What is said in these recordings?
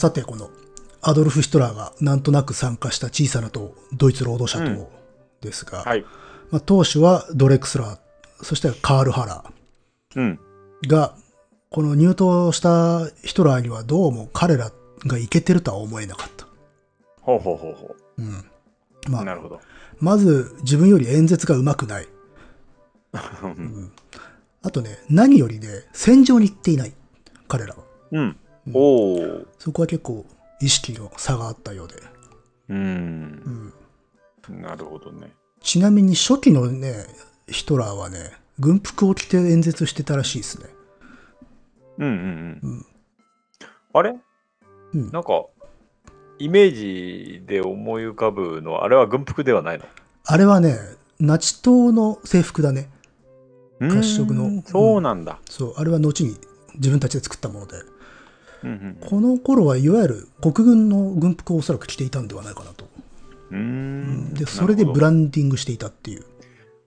さて、この、アドルフ・ヒトラーがなんとなく参加した小さな党、ドイツ労働者党ですが、はい。まあ、党首はドレクスラー、そしてカール・ハラうん。ーが、この入党したヒトラーにはどうも彼らがいけてるとは思えなかった。ほうほうほうほうん。まう。なあ、るほど。まず自分より演説が上手くない。うん。あとね、何よりね、戦場に行っていない。彼らは。うん。おお。そこは結構意識の差があったようで。うんう。ん。なるほどね。ちなみに初期のね、ヒトラーはね、軍服を着て演説してたらしいですね。うんうんううんん。あれ？うんなんか、イメージで思い浮かぶのは、あれは軍服ではないの？あれはね、ナチ党の制服だね。褐色のうーんそうなんだ。そう、あれは後に自分たちで作ったもので。うんうんこの頃はいわゆる国軍の軍服をおそらく着ていたんではないかなと。うーん。で、それでブラランディングしていたっていう。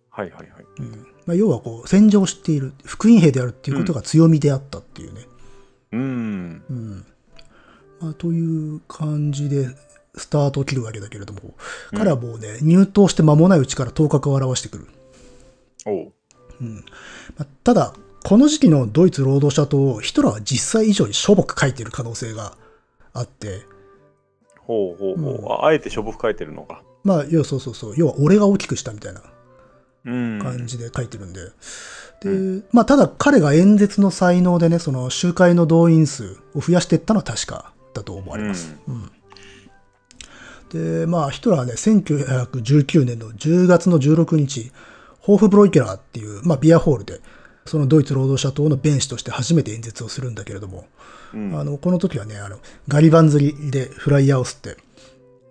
はいはいはい。うんまあ、要はこう、戦場を知っている、福音兵であるっていうことが強みであったっていうね。うーん。うんまあ、という感じで、スタートを切るわけだけれども、彼はもうね、入党して間もないうちから頭角を現してくる。おう。まあ、ただ、この時期のドイツ労働者党をヒトラーは実際以上にしょぼく書いてる可能性があって、ほうほうほう。うんああえてしょぼく書いてるのか。まあ、要はそうそうそう、要は俺が大きくしたみたいなうん。感じで書いてるんで。で、まあ、ただ彼が演説の才能でね、その集会の動員数を増やしていったのは確かだと思われます。うんで、まあ、ヒトラーはね、1919年の10月の16日、ホーフブロイケラーっていう、まあ、ビアホールで、そのドイツ労働者党の弁士として初めて演説をするんだけれども、うんあの、この時はね、あの、ガリバン釣りでフライヤーを吸って、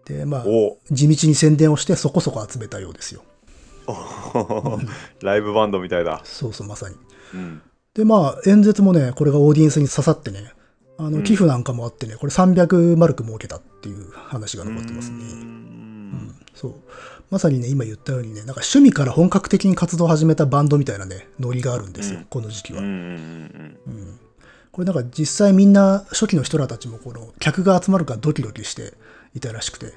で、まあ、お地道に宣伝をしてそこそこ集めたようですよ。ライブバンドみたいだ。そうそう、まさに。うん。で、まあ、演説もね、これがオーディエンスに刺さってね、あの、うん寄付なんかもあってね、これ300マルク儲けたっていう話が残ってますね。うんそう。まさにね、今言ったようにね、なんか趣味から本格的に活動を始めたバンドみたいなね、ノリがあるんですよ、うんこの時期は。うんうんうんこれなんか実際みんな初期の人らたちもこの客が集まるからドキドキしていたらしくて、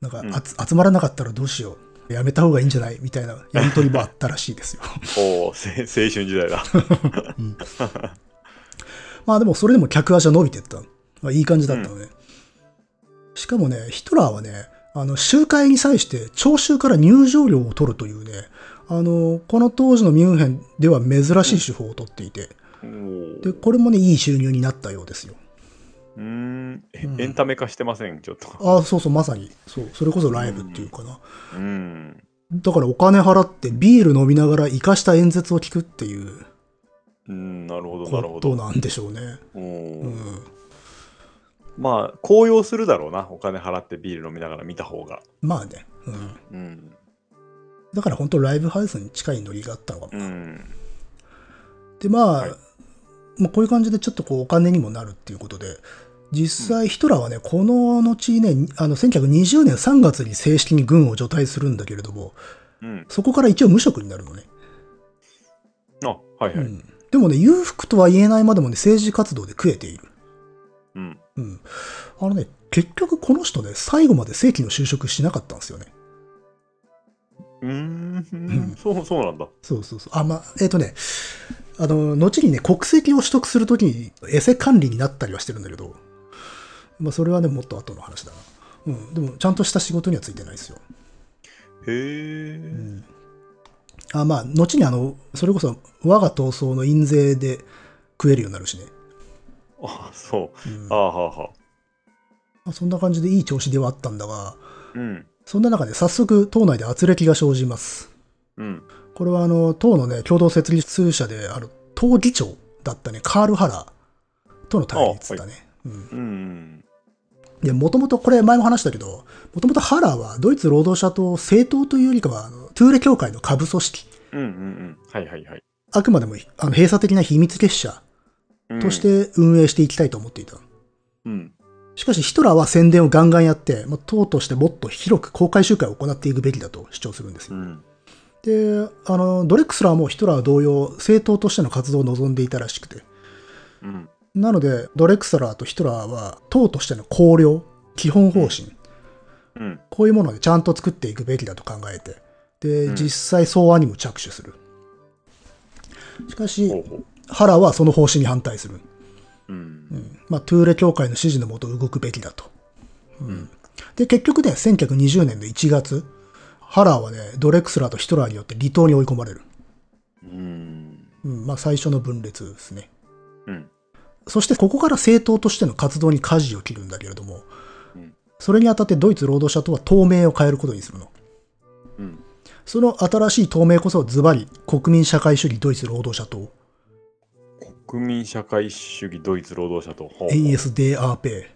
なんか、集まらなかったらどうしよう。やめた方がいいんじゃない？みたいなやりとりもあったらしいですよ。うん。おお、せ青春時代だ。まあでもそれでも客足は伸びてった。まあ、いい感じだったのね。しかもね、ヒトラーはね、あの、集会に際して聴衆から入場料を取るというね、あの、この当時のミュンヘンでは珍しい手法を取っていて、で、これもね、いい収入になったようですよ。うーんエンタメ化してません、ちょっと。ああ、そうそう、まさに。そう、それこそライブっていうかな。うん。だからお金払ってビール飲みながら活かした演説を聞くっていううん、なるほど、なるほど。ことなんでしょうね。ううんん。まあ、高揚するだろうな、お金払ってビール飲みながら見た方が。まあね。うん。うん。だから本当ライブハウスに近いノリがあったのかも。うん。で、まあ、はいまあ、こういう感じでちょっとこうお金にもなるっていうことで、実際ヒトラーはね、この後にね、あの、1920年3月に正式に軍を除隊するんだけれども、うん。そこから一応無職になるのね。あ、はいはい。うん。でもね、裕福とは言えないまでもね、政治活動で食えている。うん。うん。あのね、結局この人ね、最後まで正規の就職しなかったんですよね。うーん。そう、そうなんだ。そうそうそう。あ、まあ、えっ、とね、あの、後にね、国籍を取得するときに、エセ管理になったりはしてるんだけど、まあ、それはね、もっと後の話だな。うん。でも、ちゃんとした仕事にはついてないですよ。へえ。あ、まあ、後にあの、それこそ、我が闘争の印税で食えるようになるしね。あ、そう。うんああ、はあ、はあ。まあ、そんな感じでいい調子ではあったんだが、うん。そんな中で早速、党内で圧力が生じます。うん。これはあの、党のね、共同設立者である、党議長だったね、カール・ハラーとの対立だね。うん。うん。で、もともと、これ前も話したけど、もともとハラーはドイツ労働者党政党というよりかは、あのトゥーレ協会の下部組織、うんうんうん。はいはいはい。あくまでもあの閉鎖的な秘密結社うんとし、て運営していきたいと思っていた。うん。しかしヒトラーは宣伝をガンガンやって、まあ、党としてもっと広く公開集会を行っていくべきだと主張するんですよ。うん。で、あの、ドレックスラーもヒトラー同様、政党としての活動を望んでいたらしくて、うん。なので、ドレクサラーとヒトラーは、党としての綱領、基本方針、うん。こういうものでちゃんと作っていくべきだと考えて、で、うん実際草案にも着手する。しかし、ほうほう。ハラはその方針に反対する。うん。まあ、トゥーレ教会の指示のもと動くべきだと。うんで、結局ね、1920年の1月、ハラーはね、ドレクスラーとヒトラーによって離党に追い込まれる。うん。うん、まあ、最初の分裂ですね。うん。そして、ここから政党としての活動に舵を切るんだけれども、うんそれにあたってドイツ労働者党は党名を変えることにするの。うん。その新しい党名こそズバリ国民社会主義ドイツ労働者党、国民社会主義ドイツ労働者と。ほう ASDAP、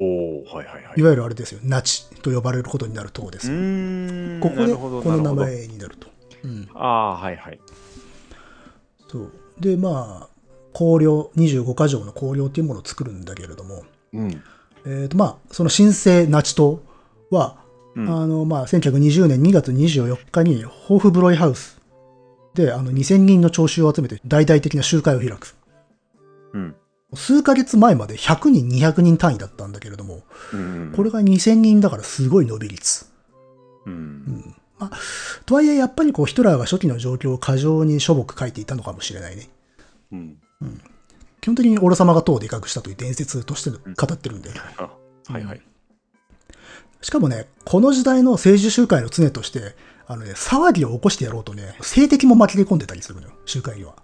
おおはいはいはい。いわゆるあれですよ、ナチと呼ばれることになる党です。ここでこの名前になると。うんああ、はいはい。そうでまあ綱領25か条の綱領っていうものを作るんだけれども、うん。えーとまあ、その新生ナチ党は、うんあのまあ、1920年2月24日にホーフブロイハウスであの2000人の聴衆を集めて大々的な集会を開くうん。数ヶ月前まで100人200人単位だったんだけれどもうん。これが2000人だからすごい伸び率うん。とはいえやっぱりこうヒトラーが初期の状況を過剰にしょぼく書いていたのかもしれないねうん。基本的にオロ様が党をでかくしたという伝説として語ってるんで、あ はいはい。しかもね、この時代の政治集会の常として、あのね、騒ぎを起こしてやろうとね、政敵も巻き込んでたりするのよ、集会には。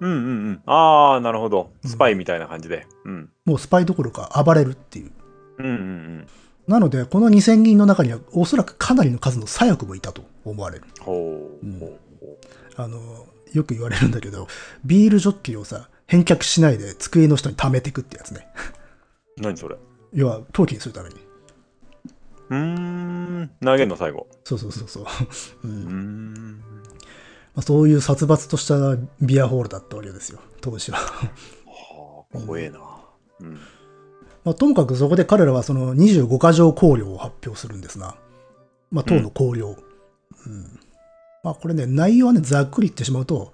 うんうんうん。ああ、なるほど。スパイみたいな感じで。うん。もうスパイどころか暴れるっていう。うんうんうん。なので、この2000人の中には、おそらくかなりの数の左翼もいたと思われる。ほう。うんあの、よく言われるんだけど、ビールジョッキをさ、返却しないで机の下に溜めてくってやつね。う何それ？要は、陶器にするために。うーん。投げんの最後。そうそうそうそう。う うんーん。まあ、そういう殺伐としたビアホールだったわけですよ、当時は。はあ、怖えな。うん。まあ、ともかくそこで彼らはその25か条綱領を発表するんですが、まあ、党の綱領。うんまあ、これね、内容はね、ざっくり言ってしまうと、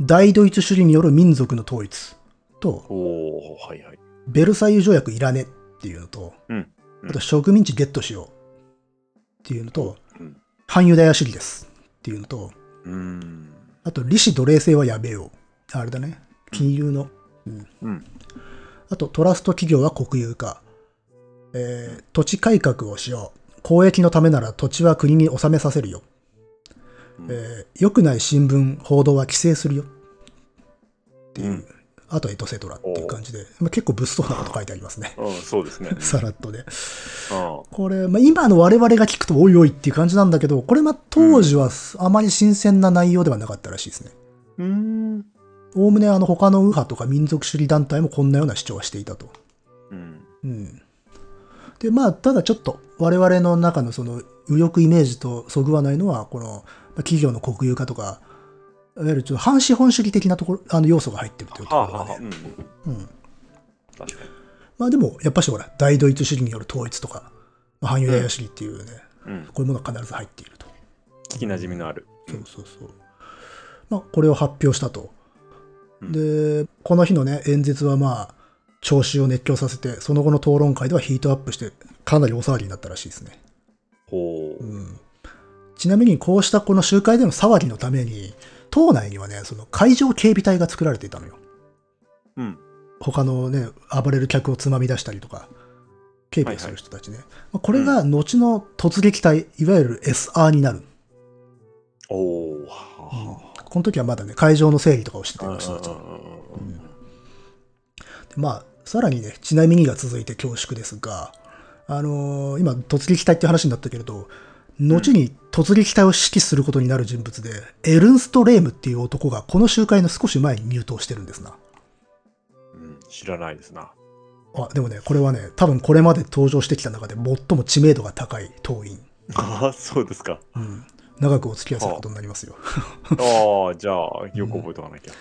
大ドイツ主義による民族の統一と、おおはいはい。ベルサイユ条約いらねっていうのと、うんうんあと植民地ゲットしようっていうのと、うん。反ユダヤ主義ですっていうのと。あと利子奴隷制はやめよう。あれだね。金融の。あと、トラスト企業は国有化。えー土地改革をしよう。公益のためなら土地は国に納めさせるよ。うんえー良くない新聞、報道は規制するよ。っていう。うんあと、エトセトラっていう感じで、まあ、結構物騒なこと書いてありますね。うん、そうですね。さらっとで。うん。これ、まあ、今の我々が聞くとおいおいっていう感じなんだけど、これ、まあ、当時はあまり新鮮な内容ではなかったらしいですね。うーん。おおむねあの他の右派とか民族主義団体もこんなような主張はしていたと。うん。うん。で、まあ、ただちょっと我々の中のその右翼イメージとそぐわないのは、このまあ企業の国有化とか、いわゆるちょっと反資本主義的なところ、あの要素が入ってるというとはあはあはあ。ころがね。うん。うん。確かに。まあでも、やっぱしほら、大ドイツ主義による統一とか、まあ反ユダヤ主義っていうね、うん。こういうものが必ず入っていると。聞きなじみのある。そうそうそう。まあ、これを発表したと。うんで、この日のね、演説はまあ、聴衆を熱狂させて、その後の討論会ではヒートアップして、かなり大騒ぎになったらしいですね。ほう。うん。ちなみに、こうしたこの集会での騒ぎのために、党内にはね、その会場警備隊が作られていたのよ。うん。他のね、暴れる客をつまみ出したりとか、警備をする人たちね。まあこれが後の突撃隊、いわゆる SR になる。おおはこの時はまだね、会場の整理とかをしてた人たち。うんまあ、さらにね、ちなみにが続いて恐縮ですが、あのー今、突撃隊って話になったけれど、後に突撃隊を指揮することになる人物で、エルンスト・レームっていう男がこの集会の少し前に入党してるんですな。うん知らないですな。あ、でもね、これはね、多分これまで登場してきた中で最も知名度が高い党員。ああ、そうですか。うん。長くお付き合いすることになりますよ。ああ、じゃあ、よく覚えておかなきゃ。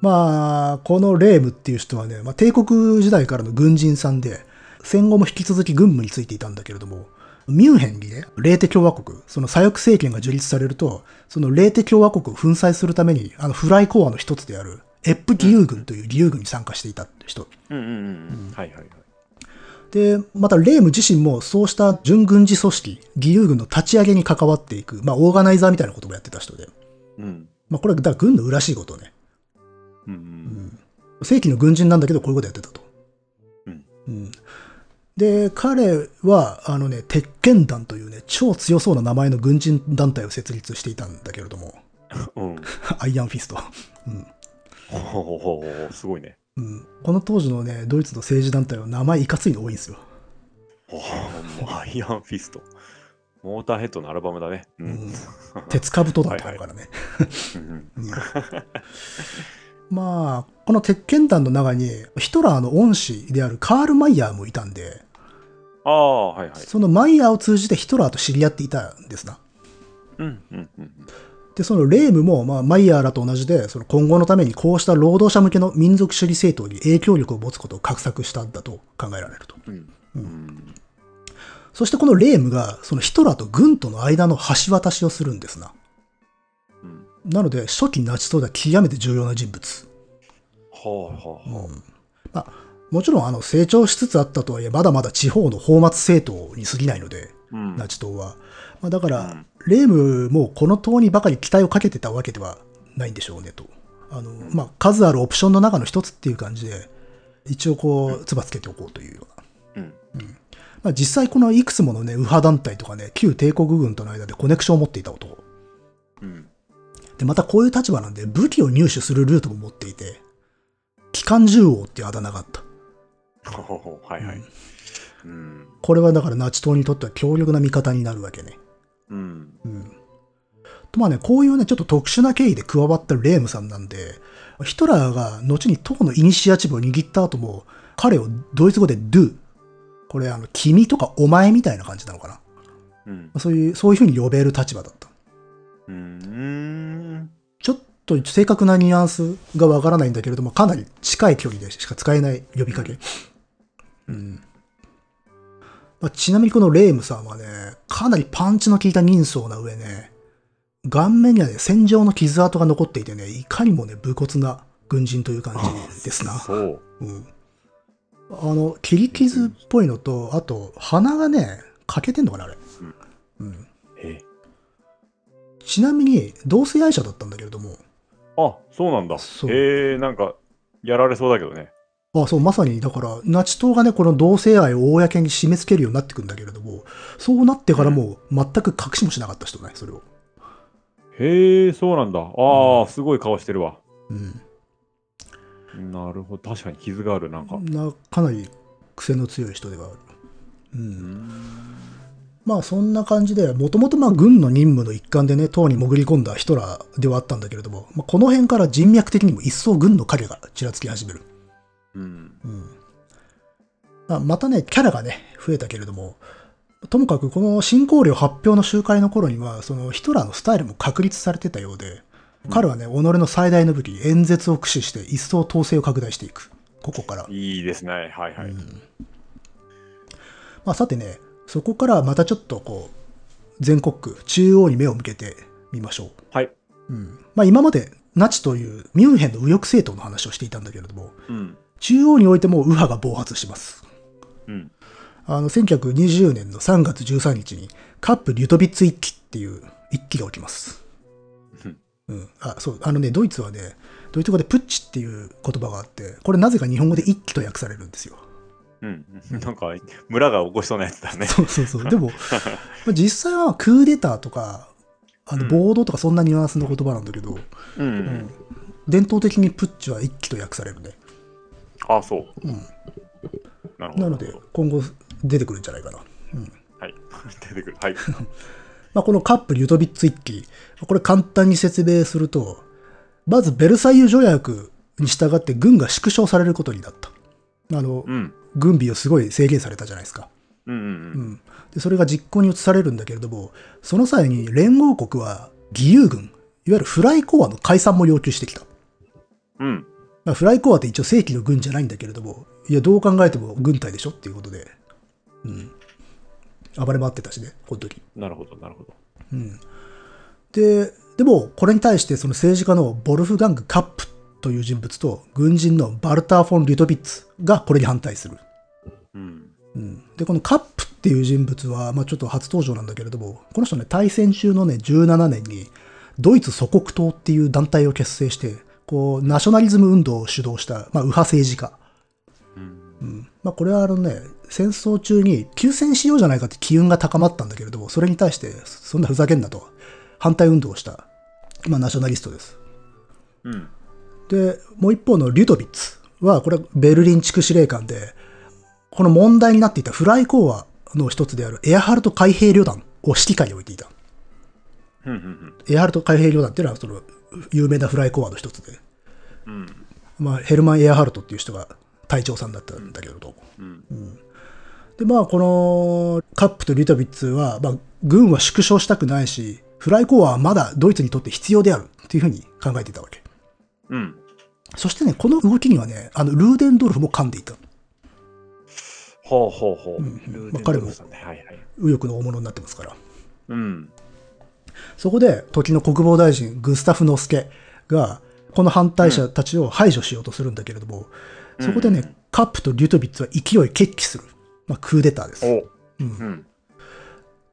まあ、このレームっていう人はね、まあ、帝国時代からの軍人さんで、戦後も引き続き軍務についていたんだけれども、ミュンヘンにね、レーテ共和国、その左翼政権が樹立されると、そのレーテ共和国を粉砕するために、あの、フライコアの一つである、エップ義勇軍という義勇軍に参加していた人。うんうんうんうん。はいはいはい。で、またレーム自身もそうした準軍事組織、義勇軍の立ち上げに関わっていく、まあオーガナイザーみたいなこともやってた人で。うん。まあこれだから軍の裏しいことね。うんうん。正規の軍人なんだけどこういうことやってたと。うんうんで、彼は、あのね、鉄拳団というね、超強そうな名前の軍人団体を設立していたんだけれども、うん。Iron Fist。うんほほほほほすごいね。うん、この当時のね、ドイツの政治団体は名前いかついの多いんですよ。 Iron Fist。モーターヘッドのアルバムだね。う。うんん、鉄兜団とかあるからね。うんまあ、この鉄拳団の中に、ヒトラーの恩師であるカール・マイヤーもいたんで、ああ、はいはい。そのマイヤーを通じてヒトラーと知り合っていたんですな。うんうんうんで、そのレームも、まあ、マイヤーらと同じで、その今後のためにこうした労働者向けの民族主義政党に影響力を持つことを画策したんだと考えられると。うん。うん。そしてこのレームが、そのヒトラーと軍との間の橋渡しをするんですな。うん。なので、初期ナチ党では極めて重要な人物。はあはあはまあ、もちろん、あの、成長しつつあったとはいえ、まだまだ地方の放末政党に過ぎないので、あ。うん。ナチ党は。まあ、だから、うんレームもこの党にばかり期待をかけてたわけではないんでしょうねと。あの、まあ、数あるオプションの中の一つっていう感じで、一応こう、つばつけておこうというような。うん。まあ、実際このいくつものね、右派団体とかね、旧帝国軍との間でコネクションを持っていた男。うん。で、またこういう立場なんで武器を入手するルートも持っていて、機関銃王っていうあだ名があった。はいはい。うん。これはだからナチ党にとっては強力な味方になるわけね。うん。うん。とまあね、こういうね、ちょっと特殊な経緯で加わったレームさんなんで、ヒトラーが後に党のイニシアチブを握った後も、彼をドイツ語で do。これあの、君とかお前みたいな感じなのかな。うん。そういう、そういう風に呼べる立場だった。うん。ちょっと正確なニュアンスがわからないんだけれども、かなり近い距離でしか使えない呼びかけ。うん。まあ、ちなみにこのレームさんはね、かなりパンチの効いた人相な上ね、顔面にはね、戦場の傷跡が残っていてね、いかにもね、武骨な軍人という感じですな。そう。うん。あの、切り傷っぽいのと、あと、鼻がね、欠けてんのかな、あれ。うん。え。ちなみに、同性愛者だったんだけれども、あ、そうなんだ。へえ、なんか、やられそうだけどね。あそう、まさに、だから、ナチ党がね、この同性愛を公に締め付けるようになってくんだけれども、そうなってからもう全く隠しもしなかった人ね、それを。へえ、そうなんだ。ああ、すごい顔してるわ。うん。なるほど。確かに傷がある、なんか。なかなり癖の強い人ではある。う。うんん。まあ、そんな感じで、もともとまあ、軍の任務の一環でね、党に潜り込んだヒトラーではあったんだけれども、まあ、この辺から人脈的にも一層軍の影がちらつき始める。うん。うんまあ、またね、キャラがね、増えたけれども、ともかくこの進行令発表の集会の頃には、そのヒトラーのスタイルも確立されてたようで、彼はね、己の最大の武器、演説を駆使して一層統制を拡大していく。ここから。いいですね。はいはい。まあ、さてね、そこからまたちょっとこう、全国区、中央に目を向けてみましょう。はい。うん。まあ、今までナチというミュンヘンの右翼政党の話をしていたんだけれども、うん。中央においても右派が暴発します。うん。あの、1920年の3月13日に、カップ・リュトビッツ一揆っていう一揆が起きます。うんうん。あ、そう、あのね、ドイツはね、ドイツ語でプッチっていう言葉があって、これなぜか日本語で一揆と訳されるんですよ。うん。なんか、村が起こしそうなやつだね。そうそうそう。でも、まあ実際はクーデターとか、あの、うん暴動とかそんなニュアンスの言葉なんだけど、う。うんん伝統的にプッチは一揆と訳されるね。あ、そう。うん。なるほど。なので、今後出てくるんじゃないかな。うん。はい。出てくる。はい。まあ、このカップ・リュトビッツ一揆、これ簡単に説明すると、まずベルサイユ条約に従って軍が縮小されることになった。あの、うん。軍備をすごい制限されたじゃないですか。うんうんうん。で、それが実行に移されるんだけれども、その際に連合国は義勇軍、いわゆるフライコアの解散も要求してきた。うん。うん。まあ、フライコアって一応正規の軍じゃないんだけれども、いや、どう考えても軍隊でしょっていうことで、うん。暴れ回ってたしね、この時。なるほど、なるほど。うん。で、でも、これに対してその政治家のボルフガング・カップっという人物と、軍人のバルター・フォン・リュトビッツがこれに反対する。うん。うん、で、このカップっていう人物は、まあちょっと初登場なんだけれども、この人ね、大戦中のね、17年に、ドイツ祖国党っていう団体を結成して、こう、ナショナリズム運動を主導した、まあ右派政治家。うん。うん。まあこれはあのね、戦争中に休戦しようじゃないかって機運が高まったんだけれども、それに対して、そんなふざけんなと、反対運動をした、まあナショナリストです。うん。で、もう一方のリュトビッツは、これはベルリン地区司令官で、この問題になっていたフライ講和の一つであるエアハルト海兵旅団を指揮下に置いていた。エアハルト海兵旅団っていうのは、その、有名なフライ講和の一つで、うん。まあ、ヘルマン・エアハルトっていう人が隊長さんだったんだけれど、うん。で、まあ、このカップとリュトビッツは、まあ、軍は縮小したくないし、フライ講和はまだドイツにとって必要であるっていうふうに考えていたわけ。うん。そしてね、この動きにはね、あの、ルーデンドルフも噛んでいた。ほうほうほう。うんまあ彼も。右翼の大物になってますから。うん。そこで、時の国防大臣、グスタフ・ノスケが、この反対者たちを排除しようとするんだけれども、うんそこでね、カップとリュトビッツは勢い決起する。まあ、クーデターです。おうんうん。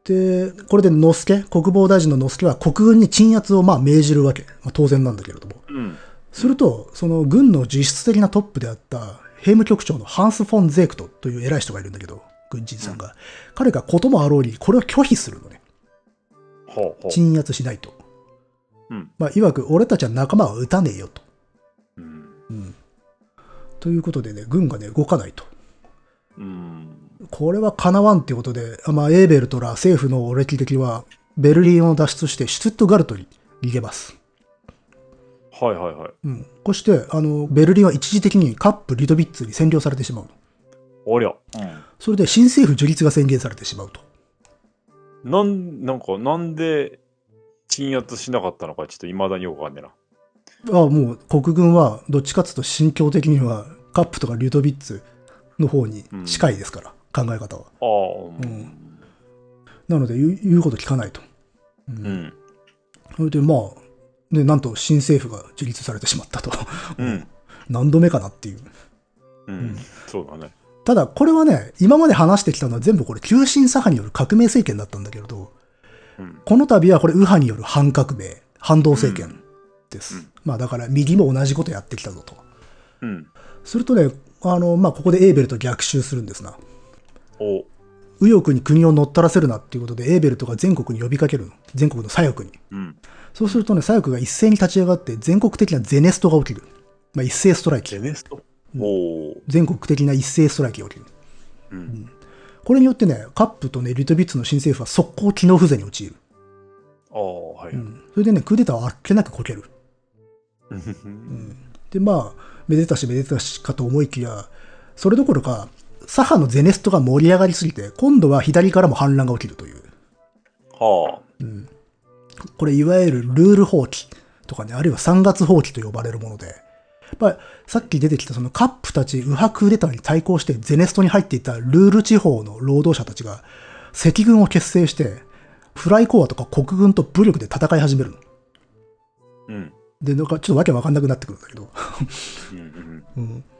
で、これでノスケ、国防大臣のノスケは国軍に鎮圧をまあ命じるわけ。まあ、当然なんだけれども。うん。すると、その軍の実質的なトップであった兵務局長のハンス・フォン・ゼークトという偉い人がいるんだけど、軍人さんが。彼がこともあろうに、これを拒否するのね。鎮圧しないと。うん。まあ、いわく、俺たちは仲間を撃たねえよと。うん。うん。ということでね、軍がね、動かないと。うん。これは叶わんっていうことで、あまあ、エーベルトら政府の歴々は、ベルリンを脱出してシュツットガルトに逃げます。はいはいはい。うん。こうして、あの、ベルリンは一時的にカップ・リドビッツに占領されてしまうの。おりゃ。それで新政府樹立が宣言されてしまうと。うん。なん、なんか、なんで鎮圧しなかったのか、ちょっと未だによくわかんねえな。ああ、もう国軍はどっちかっていうと心境的にはカップとかリュートビッツの方に近いですから、考え方は。ああ、うんなので言うこと聞かないと。ううん。うん。それでまあ、ね、なんと新政府が樹立されてしまったと。うん。何度目かなっていう。うん。そうだね。ただ、これはね、今まで話してきたのは全部これ、急進左派による革命政権だったんだけれど、うん。この度はこれ、右派による反革命、反動政権です。うんまあ、だから、右も同じことやってきたぞと。うん。するとね、あの、まあ、ここでエーベルと逆襲するんですな。お右翼に国を乗っ取らせるなっていうことで、エーベルトが全国に呼びかけるの。全国の左翼に。うん。そうするとね、左翼が一斉に立ち上がって、全国的なゼネストが起きる。まあ、一斉ストライキゼ。ネスト。全国的な一斉ストライキが起きる。うん。これによってね、カップとね、リトビッツの新政府は速攻機能不全に陥る。ああ、はい。うんそれでね、クーデターはあっけなくこける。うん。で、まあ、めでたしめでたしかと思いきや、それどころか、左派のゼネストが盛り上がりすぎて、今度は左からも反乱が起きるという。はあ。これいわゆるルール放棄とかね、あるいは3月放棄と呼ばれるもので、まあ、さっき出てきたそのカップたち右派クーデターに対抗してゼネストに入っていたルール地方の労働者たちが赤軍を結成して、フライコアとか国軍と武力で戦い始めるの。うん。で、なんかちょっとわけわかんなくなってくるんだけど。うん。うん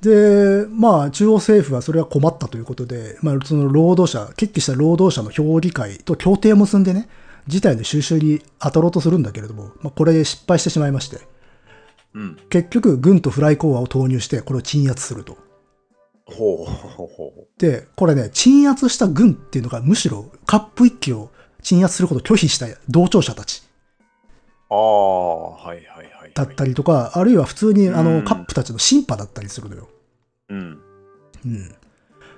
で、まあ、中央政府はそれは困ったということで、まあ、その労働者、決起した労働者の評議会と協定を結んでね、事態の収拾に当たろうとするんだけれども、まあ、これで失敗してしまいまして、うん。結局、軍とフライコアを投入して、これを鎮圧すると。ほうほうほで、これね、鎮圧した軍っていうのが、むしろカップ一揆を鎮圧することを拒否した同調者たちう。ああ、はいはいはい。だったりとか、あるいは普通にあの、うんカップたちの審判だったりするのよ。うん。うん。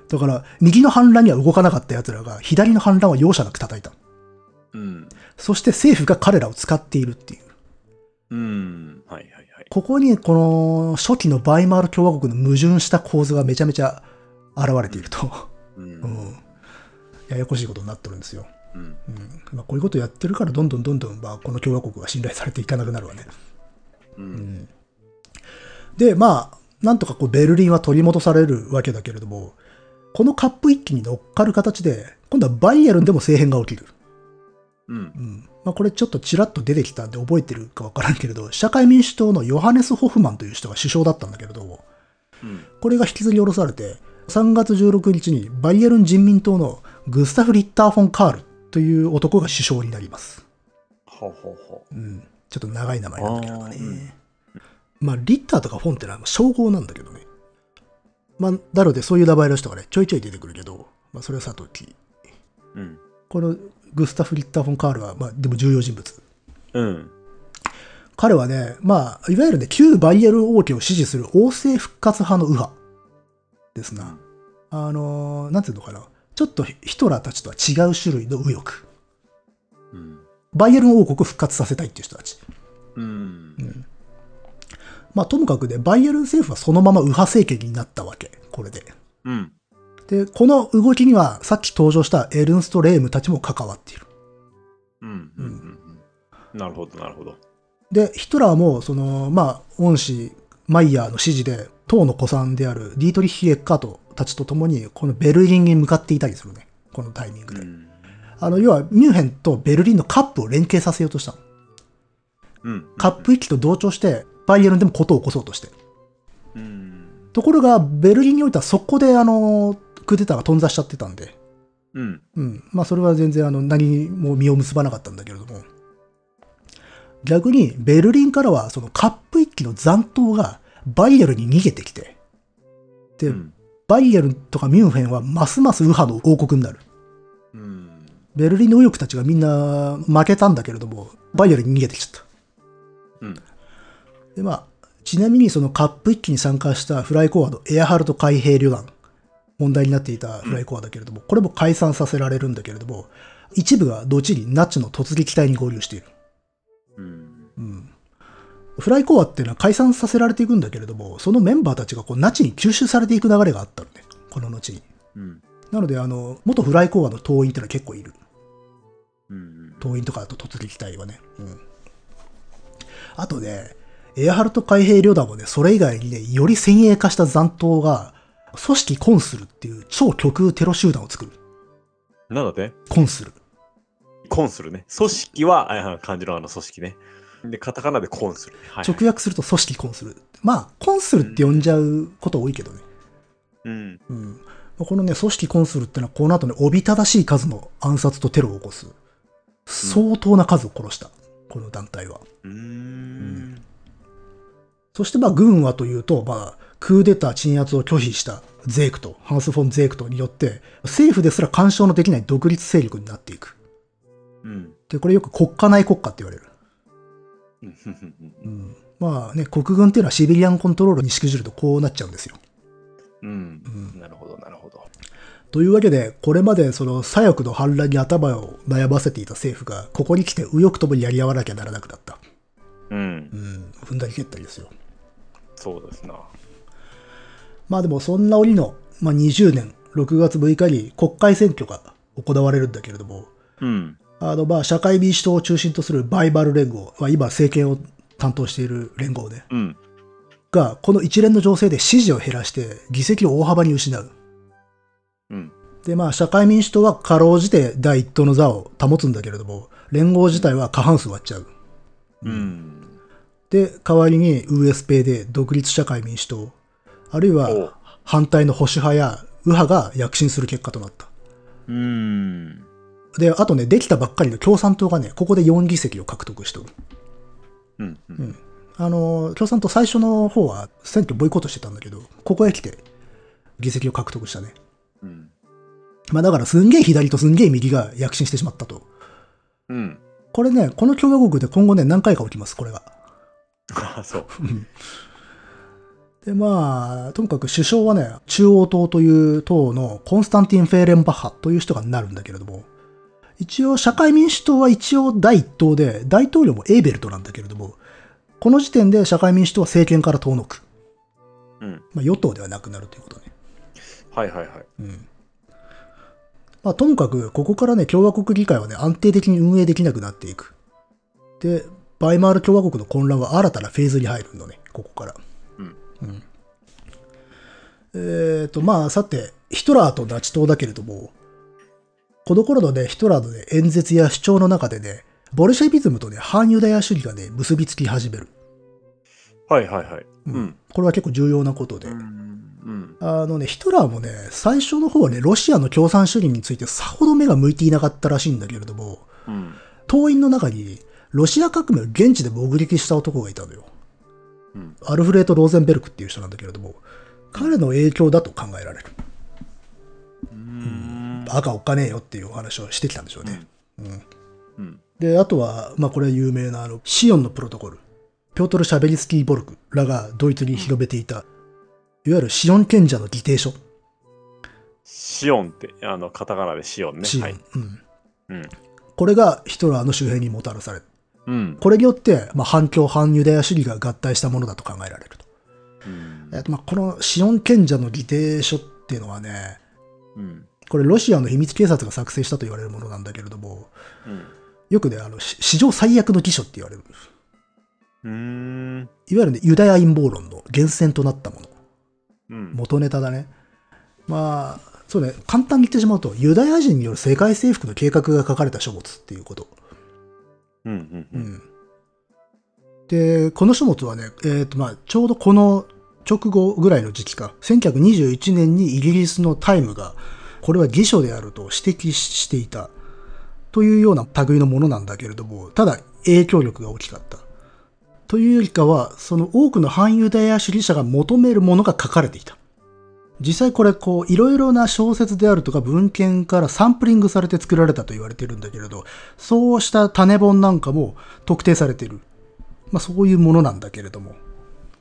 だから、右の反乱には動かなかった奴らが、左の反乱は容赦なく叩いた。うん。そして政府が彼らを使っているっていう。うん。ここに、この初期のバイマール共和国の矛盾した構図がめちゃめちゃ現れていると。う。うんん。ややこしいことになってるんですよ。うん。うん。まあ、こういうことやってるから、どんどんどんどん、まあ、この共和国は信頼されていかなくなるわね。うん。で、まあ、なんとかこうベルリンは取り戻されるわけだけれども、このカップ一揆に乗っかる形で、今度はバイエルンでも政変が起きる。うん。うん。まあこれちょっとちらっと出てきたんで覚えてるかわからんけれど、社会民主党のヨハネス・ホフマンという人が首相だったんだけれど、うん。これが引きずり下ろされて、3月16日にバイエルン人民党のグスタフ・リッター・フォン・カールという男が首相になります。ほうほうほうん。ちょっと長い名前なんだけどね。うんまあ、リッターとかフォンってのは称号なんだけどね。まあ、なのでそういう名前の人がね、ちょいちょい出てくるけど、まあ、それはさておき。う。うん。このグスタフ・リッター・フォン・カールは、まあ、でも重要人物。うん。彼はね、まあ、いわゆるね、旧バイエル王家を支持する王政復活派の右派ですな。あのーなんていうのかな。ちょっとヒトラーたちとは違う種類の右翼。うん。バイエルン王国を復活させたいっていう人たち。うん。まあ、ともかくね、バイエルン政府はそのまま右派政権になったわけ。これで。うん。で、この動きには、さっき登場したエルンスト・レームたちも関わっている。うん。うん。うん。なるほど、なるほど。で、ヒトラーも、その、まあ、恩師、マイヤーの指示で、党の古参であるディートリッヒ・エッカートたちと共に、このベルリンに向かっていたりするね。このタイミングで。うん。あの、要は、ミュンヘンとベルリンのカップを連携させようとしたの。うん。カップ一揆と同調して、バイエルンでもことを起こそうとして。うん。ところが、ベルリンにおいてはそこで、あの、クーデターが頓挫しちゃってたんで、うん。うん。まあ、それは全然、あの、何も実を結ばなかったんだけれども。逆に、ベルリンからは、そのカップ一揆の残党が、バイエルンに逃げてきて、で、うん。バイエルンとかミュンヘンは、ますます右派の王国になる。うん。ベルリンの右翼たちがみんな負けたんだけれども、バイエルンに逃げてきちゃった。うん。で、まあ、ちなみにそのカップ一揆に参加したフライコアのエアハルト海兵旅団、問題になっていたフライコアだけれども、これも解散させられるんだけれども、一部が後にナチの突撃隊に合流している。うん。うん。フライコアっていうのは解散させられていくんだけれども、そのメンバーたちがこうナチに吸収されていく流れがあったのね。この後に。うん。なので、あの、元フライコアの党員っていうのは結構いる。うん。党員とかあと突撃隊はね。うん。あとね、エアハルト海兵旅団もね、それ以外にね、より先鋭化した残党が、組織コンスルっていう超極右テロ集団を作る。なんだって？コンスル。コンスルね。組織は、あ漢字のあの組織ね。で、カタカナでコンスル。はい。直訳すると組織コンスル。まあ、コンスルって呼んじゃうこと多いけどね。うん。うん。このね、組織コンスルってのは、この後ね、おびただしい数の暗殺とテロを起こす。相当な数を殺した。この団体は。うーん。そしてまあ軍はというと、まあ、クーデター鎮圧を拒否したゼークト、ハンス・フォン・ゼークトによって、政府ですら干渉のできない独立勢力になっていく。うん。で、これよく国家内国家って言われる。うんうん、まあね、国軍っていうのはシビリアンコントロールにしくじるとこうなっちゃうんですよ。うん。なるほど、なるほど。というわけで、これまでその左翼の反乱に頭を悩ませていた政府が、ここに来て右翼ともにやり合わなきゃならなくなった。うんう。ん、踏んだり蹴ったりですよ。そうですな。まあでもそんな折の、まあ、20年6月6日に国会選挙が行われるんだけれども、うん。あのまあ社会民主党を中心とするバイバル連合、まあ、今政権を担当している連合ね、うん。がこの一連の情勢で支持を減らして議席を大幅に失う。うん。でまあ社会民主党はかろうじて第一党の座を保つんだけれども、連合自体は過半数割っちゃう。うん。で、代わりに USP 独立社会民主党、あるいおは反対の保守派や右派が躍進する結果となった。うん。で、あとね、できたばっかりの共産党がね、ここで4議席を獲得しておる。うん。うん。あの、共産党最初の方は選挙ボイコットしてたんだけど、ここへ来て議席を獲得したね。うん。まあだからすんげえ左とすんげえ右が躍進してしまったと。うん。これね、この共和国で今後ね、何回か起きます、これが。あ あ、そう。で、まあ、ともかく首相はね、中央党という党のコンスタンティン・フェーレンバッハという人がなるんだけれども、一応社会民主党は一応第一党で、大統領もエーベルトなんだけれども、この時点で社会民主党は政権から遠のく。うん。まあ、与党ではなくなるということね。はいはいはい。うん。まあ、ともかく、ここからね、共和国議会はね、安定的に運営できなくなっていく。で、バイマール共和国の混乱は新たなフェーズに入るのね、ここから。えっ、と、まあ、さて、ヒトラーとナチ党だけれども、この頃のね、ヒトラーのね、演説や主張の中でね、ボルシェビズムとね、反ユダヤ主義がね、結びつき始める。はいはいはい。うんうん。これは結構重要なことで。うん。うん。あのね、ヒトラーもね、最初の方はね、ロシアの共産主義についてさほど目が向いていなかったらしいんだけれども、うん。党員の中に、ロシア革命を現地で目撃した男がいたのよ。うん。アルフレート・ローゼンベルクっていう人なんだけれども、彼の影響だと考えられる。うん。バカおっかねえよっていうお話をしてきたんでしょうね。うんうん。で、あとは、まあこれは有名なあの、シオンのプロトコル。ピョートル・シャベリスキー・ボルクらがドイツに広めていた、いわゆるシオン賢者の議定書。シオンって、あの、カタカナでシオンね。シオン。はい。うん。うん。これがヒトラーの周辺にもたらされる。うん。これによって、まあ、反共反ユダヤ主義が合体したものだと考えられるえっとまあ、このシオン賢者の議定書っていうのはね、うん。これロシアの秘密警察が作成したと言われるものなんだけれども、うん。よくね、あの、し史上最悪の偽書って言われる。うーん。いわゆるね、ユダヤ陰謀論の源泉となったもの。うん。元ネタだね。まあ、そうね、簡単に言ってしまうと、ユダヤ人による世界征服の計画が書かれた書物っていうこと。うん。うん。ううん。ん。で、この書物はね、えっ、と、まあ、ちょうどこの直後ぐらいの時期か、1921年にイギリスのタイムが、これは偽書であると指摘していた、というような類のものなんだけれども、ただ影響力が大きかった。というよりかは、その多くの反ユダヤ主義者が求めるものが書かれていた。実際これ、こう、いろいろな小説であるとか文献からサンプリングされて作られたと言われているんだけれど、そうした種本なんかも特定されている。まあそういうものなんだけれども。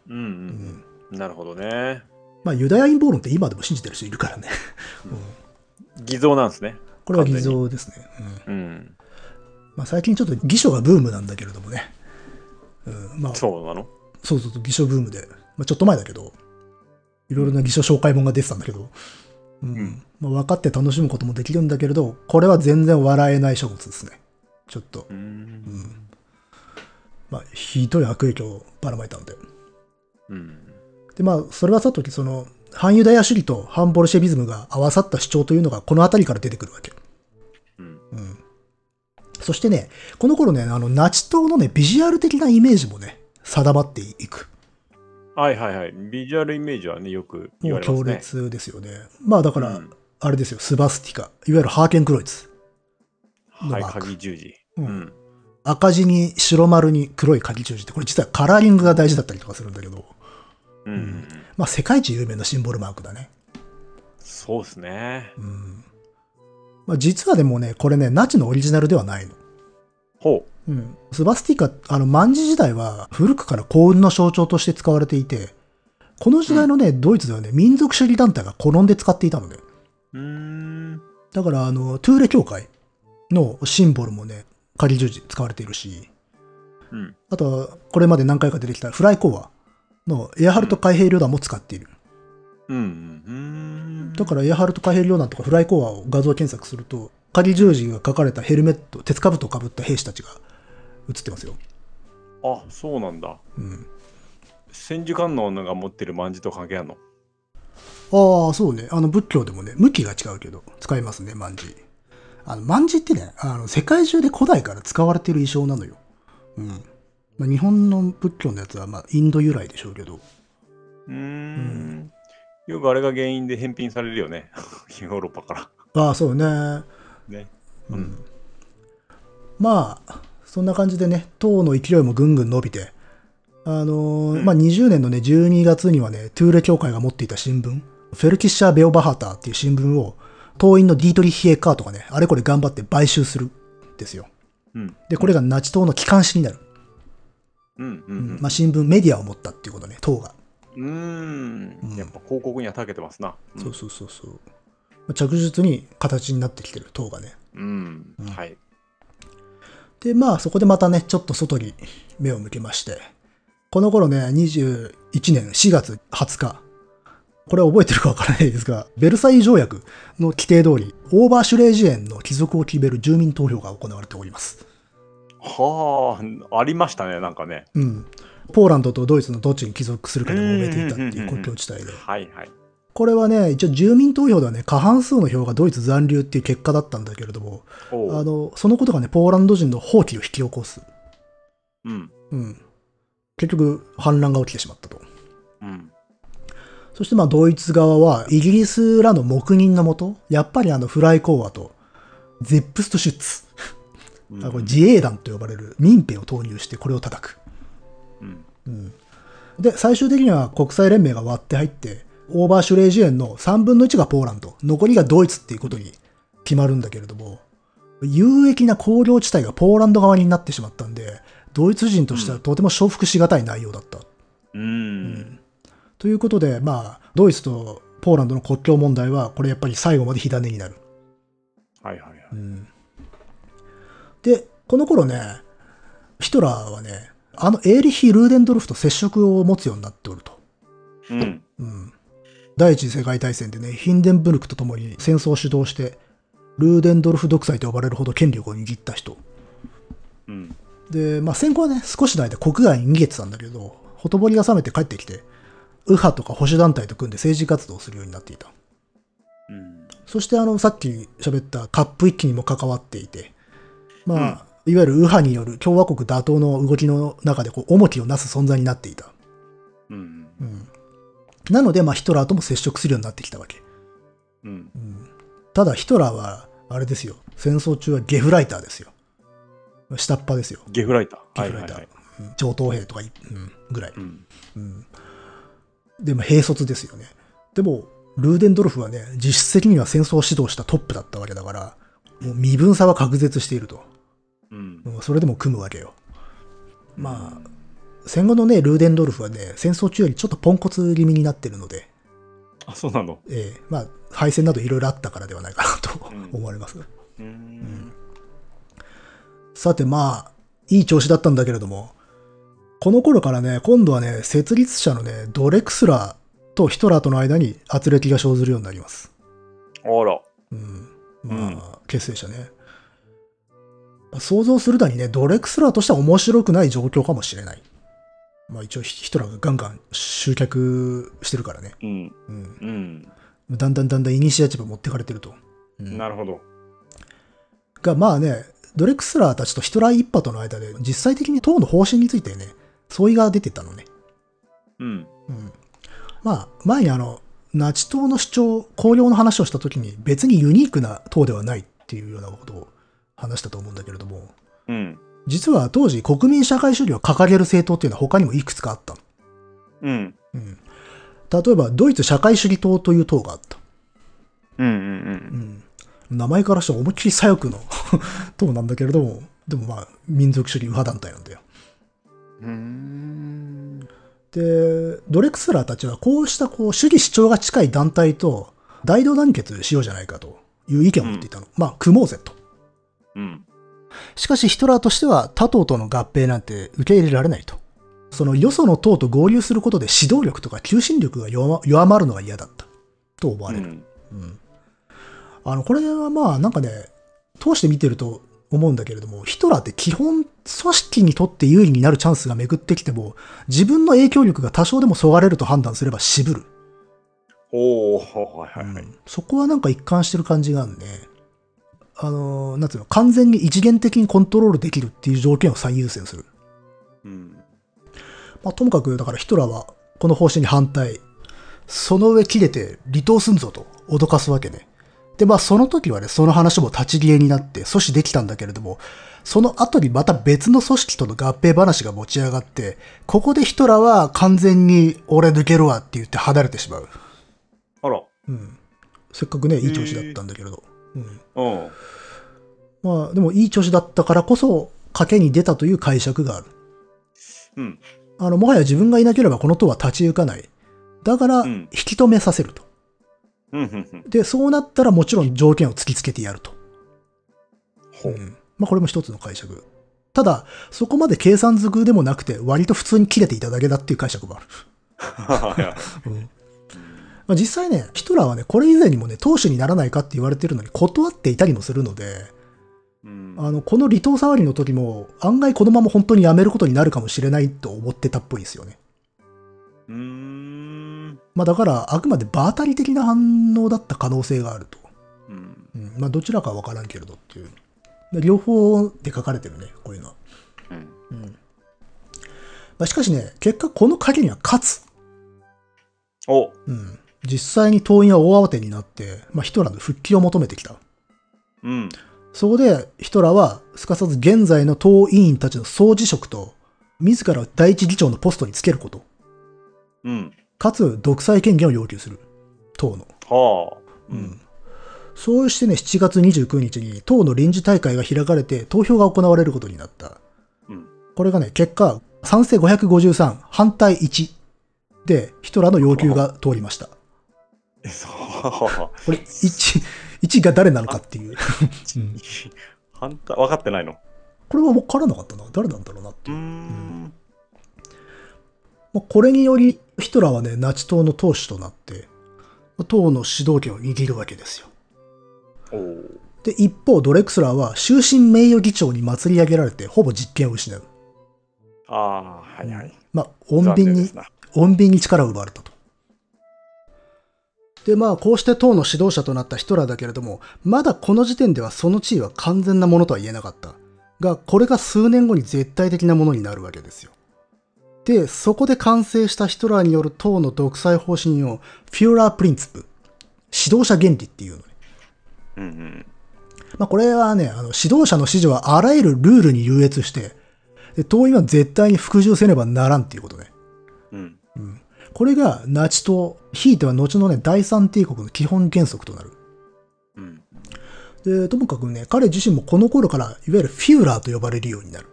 うん。うん。なるほどね。まあユダヤ陰謀論って今でも信じてる人いるからね。偽造なんですね。これは偽造ですね。うんうん。まあ最近ちょっと偽書がブームなんだけれどもね。うん、まあそうそうなの？そうそう、偽書ブームで。まあちょっと前だけど、いろいろな偽書紹介本が出てたんだけど、うん。んまあ分かって楽しむこともできるんだけれど、これは全然笑えない書物ですね。ちょっとう。ん。まあひどい悪影響をばらまいたので。うん。で、まあ、それはさとき、その、反ユダヤ主義と反ボルシェビズムが合わさった主張というのがこの辺りから出てくるわけ。うん。うん。そしてね、この頃ね、あの、ナチ党のね、ビジュアル的なイメージもね、定まっていく。はいはいはい。ビジュアルイメージはね、よく言もう強われますね。烈ですよね。まあ、だから、うんあれですよ、スバスティカ。いわゆるハーケンクロイツ。はい、鍵十字。ううんん。赤字に白丸に黒い鍵十字って、これ実はカラーリングが大事だったりとかするんだけど、うん。まあ、世界一有名なシンボルマークだね。そうですね。うん。まあ、実はでもね、これね、ナチのオリジナルではないの。ほうん。スバスティカ、あの、万字時代は古くから幸運の象徴として使われていて、この時代のね、ドイツではね、民族主義団体が好んで使っていたのね。う。ん。だから、あの、トゥーレ教会のシンボルもね、仮十字使われているし、うん。あとは、これまで何回か出てきたフライコアのエアハルト海兵旅団も使っている。うん。うん。だから、エアハルト海兵旅団とかフライコアを画像検索すると、仮十字が書かれたヘルメット、鉄兜をかぶった兵士たちが映ってますよ。あ、そうなんだ。うん。千手観音が持ってる万字と関係あるの？ああ、そうね。あの、仏教でもね、向きが違うけど、使いますね、万字。あの、万字ってね、あの、世界中で古代から使われている衣装なのよ。うん。まあ、日本の仏教のやつは、まあ、インド由来でしょうけど。うーん。よくあれが原因で返品されるよね。ヨーロッパから。ああ、そうね。ね。うん。まあ、そんな感じでね、党の勢いもぐんぐん伸びて、あのーうんまあ、20年のね、12月にはね、トゥーレ教会が持っていた新聞、フェルキッシャー・ベオバハターっていう新聞を、党員のディートリヒエカーとかね、あれこれ頑張って買収するんですよ。うん。で、これがナチ党の機関紙になる。うん。ううんん。まあ、新聞、メディアを持ったっていうことね、党が。うーん。やっぱ広告には長けてますな。うんそうそうそうそう。まあ着実に形になってきてる、党がね。うん。はい。で、まあ、そこでまたね、ちょっと外に目を向けまして、この頃ね、21年4月20日、これ覚えてるかわからないですが、ベルサイユ条約の規定通り、オーバーシュレージ園の帰属を決める住民投票が行われております。はあ、ありましたね、なんかね。うん。ポーランドとドイツのどっちに帰属するかで揉めていたっていう国境地帯で。はいはい。これはね、一応住民投票ではね、過半数の票がドイツ残留っていう結果だったんだけれども、あの、そのことがね、ポーランド人の蜂起を引き起こす。うん。うん。結局、反乱が起きてしまったと。うん。そしてまあ、ドイツ側は、イギリスらの黙認のもと、やっぱりあの、フライコーアと、 Selbstschutz、うんあこれ自衛団と呼ばれる民兵を投入して、これを叩く。うん。うん。で、最終的には国際連盟が割って入って、オーバーシュレージエンの3分の1がポーランド、残りがドイツっていうことに決まるんだけれども、有益な工業地帯がポーランド側になってしまったんで、ドイツ人としてはとても承服しがたい内容だった。うん。ということで、まあ、ドイツとポーランドの国境問題は、これやっぱり最後まで火種になる。はいはいはい。うんで、この頃ね、ヒトラーはね、あのエーリヒ・ルーデンドルフと接触を持つようになっておると。うん。うん。第一次世界大戦でね、ヒンデンブルクと共に戦争を主導して、ルーデンドルフ独裁と呼ばれるほど権力を握った人。うん。で、まあ戦後はね、少しの間国外に逃げてたんだけど、ほとぼりが冷めて帰ってきて、右派とか保守団体と組んで政治活動をするようになっていた。うん。そしてあの、さっき喋ったカップ一揆にも関わっていて、まあ、いわゆる右派による共和国打倒の動きの中でこう重きをなす存在になっていた。うん。うん。なので、まあヒトラーとも接触するようになってきたわけ。うん。ただヒトラーは、あれですよ。戦争中はゲフライターですよ。下っ端ですよ。ゲフライター。ゲフライター。はいはいはいうん上等兵とかい、うん、ぐらい。うん。うん。で、まあ、兵卒ですよね。でも、ルーデンドルフはね、実質的には戦争を指導したトップだったわけだから、もう身分差は確絶していると。うん。それでも組むわけよ。まあ、戦後のね、ルーデンドルフはね、戦争中よりちょっとポンコツ気味になってるので、あ、そうなの？ええまあ、敗戦などいろいろあったからではないかなとうん思われます。うん。さてまあ、いい調子だったんだけれども、この頃からね、今度はね、設立者のね、ドレクスラーとヒトラーとの間に圧力が生ずるようになります。あら。うん。まあ、結成者ね。想像するだにね、ドレクスラーとしては面白くない状況かもしれない。まあ一応ヒトラーがガンガン集客してるからね。うん。うん。うん。だんだんだんだんイニシアチブ持ってかれてると。うんなるほど。が、まあね、ドレクスラーたちとヒトラー一派との間で実際的に党の方針についてね、相違が出てたのね。うん。うん。まあ、前にあの、ナチ党の主張、綱領の話をしたときに別にユニークな党ではないっていうようなことを話したと思うんだけれども、うん。実は当時国民社会主義を掲げる政党っていうのは他にもいくつかあったの。うん。うん。例えば、ドイツ社会主義党という党があった。うん。うん。うん。名前からしては思いっきり左翼の 党なんだけれども、でもまあ、民族主義右派団体なんだよ。うん。で、ドレクスラーたちはこうしたこう主義主張が近い団体と大同団結しようじゃないかという意見を持っていたの。まあ、組もうぜと。うん。しかしヒトラーとしては他党との合併なんて受け入れられないと。そのよその党と合流することで指導力とか求心力が弱ま弱まるのが嫌だった。と思われる。うん。あの、これはまあなんかね、通して見てると思うんだけれども、ヒトラーって基本組織にとって有利になるチャンスが巡ってきても、自分の影響力が多少でもそがれると判断すれば渋る。おおはいはいはい。うんそこはなんか一貫してる感じがあるね。あのー、なんつうの、完全に一元的にコントロールできるっていう条件を最優先する。うん。まあ、ともかく、だからヒトラーはこの方針に反対。その上切れて離党すんぞと脅かすわけね。で、まあその時はね、その話も立ち消えになって阻止できたんだけれども、その後にまた別の組織との合併話が持ち上がって、ここでヒトラーは完全に俺抜けるわって言って離れてしまう。あら。うん。せっかくね、いい調子だったんだけれど。うん。うん。まあ、でもいい調子だったからこそ、賭けに出たという解釈がある。うん。あの、もはや自分がいなければこの党は立ち行かない。だから、うん引き止めさせると。うん。うん。で、そうなったらもちろん条件を突きつけてやると。ほう。うんまあ、これも一つの解釈。ただ、そこまで計算づくでもなくて、割と普通に切れていただけだっていう解釈もある。うんまあ、実際ね、ヒトラーはね、これ以前にもね、党首にならないかって言われてるのに断っていたりもするので、うん。あの、この離党騒ぎの時も、案外このまま本当に辞めることになるかもしれないと思ってたっぽいんですよね。うーん。まあだから、あくまで場当たり的な反応だった可能性があると。うん。うん、まあどちらかは分からんけれどっていう。で両方で書かれてるね、こういうのは。うん。うん。まあ、しかしね、結果この鍵には勝つ。おうん。実際に党員は大慌てになって、まあヒトラーの復帰を求めてきた。うん。そこでヒトラーはすかさず現在の党委員たちの総辞職と、自らを第一議長のポストにつけること、うん。かつ独裁権限を要求する。党の。はあ。うん。そうしてね、7月29日に党の臨時大会が開かれて投票が行われることになった。うん。これがね、結果、賛成553、反対1で、ヒトラーの要求が通りました。え、そう。これ、1、1が誰なのかっていう。うん反対、分かってないの？これは分からなかったな。誰なんだろうなっていう。ん。まあこれにより、ヒトラーはね、ナチ党の党首となって、党の指導権を握るわけですよ。で、一方、ドレクスラーは終身名誉議長に祭り上げられて、ほぼ実権を失う。ああ、はいはい。まあ、穏便に穏便に力を奪われたと。で、まあ、こうして党の指導者となったヒトラーだけれども、まだこの時点ではその地位は完全なものとは言えなかった。が、これが数年後に絶対的なものになるわけですよ。で、そこで完成したヒトラーによる党の独裁方針を、フューラープリンツプ、指導者原理っていうのね。うんうん。まあ、これはね、あの、指導者の指示はあらゆるルールに優越して、で党員は絶対に服従せねばならんっていうことね。うん。これがナチ党、ひいては後のね、第三帝国の基本原則となる。うん。で、ともかくね、彼自身もこの頃から、いわゆるフューラーと呼ばれるようになる。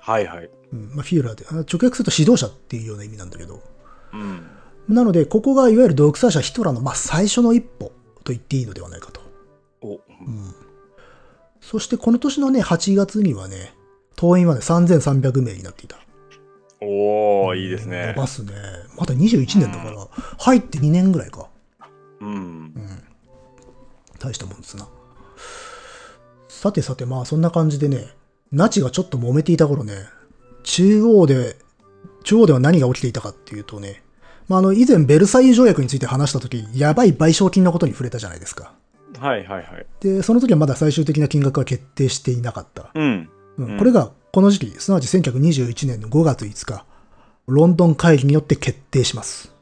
はいはい。うん、まあ、フューラーって、あ直訳すると指導者っていうような意味なんだけど。うん。なので、ここがいわゆる独裁者ヒトラーの、まあ、最初の一歩と言っていいのではないかと。お、そしてこの年のね、8月にはね、党員はね、3300名になっていた。おー、いいです伸ね。ばすね。まだ21年だから、入って2年ぐらいか。うん。大したもんですな。さてさて、まあそんな感じでね、ナチがちょっと揉めていた頃ね、中央で、中央では何が起きていたかっていうとね、まああの以前ベルサイユ条約について話した時、やばい賠償金のことに触れたじゃないですか。はいはいはい。で、その時はまだ最終的な金額は決定していなかった。うん。うんこれがこの時期、すなわち1921年の5月5日、ロンドン会議によって決定します。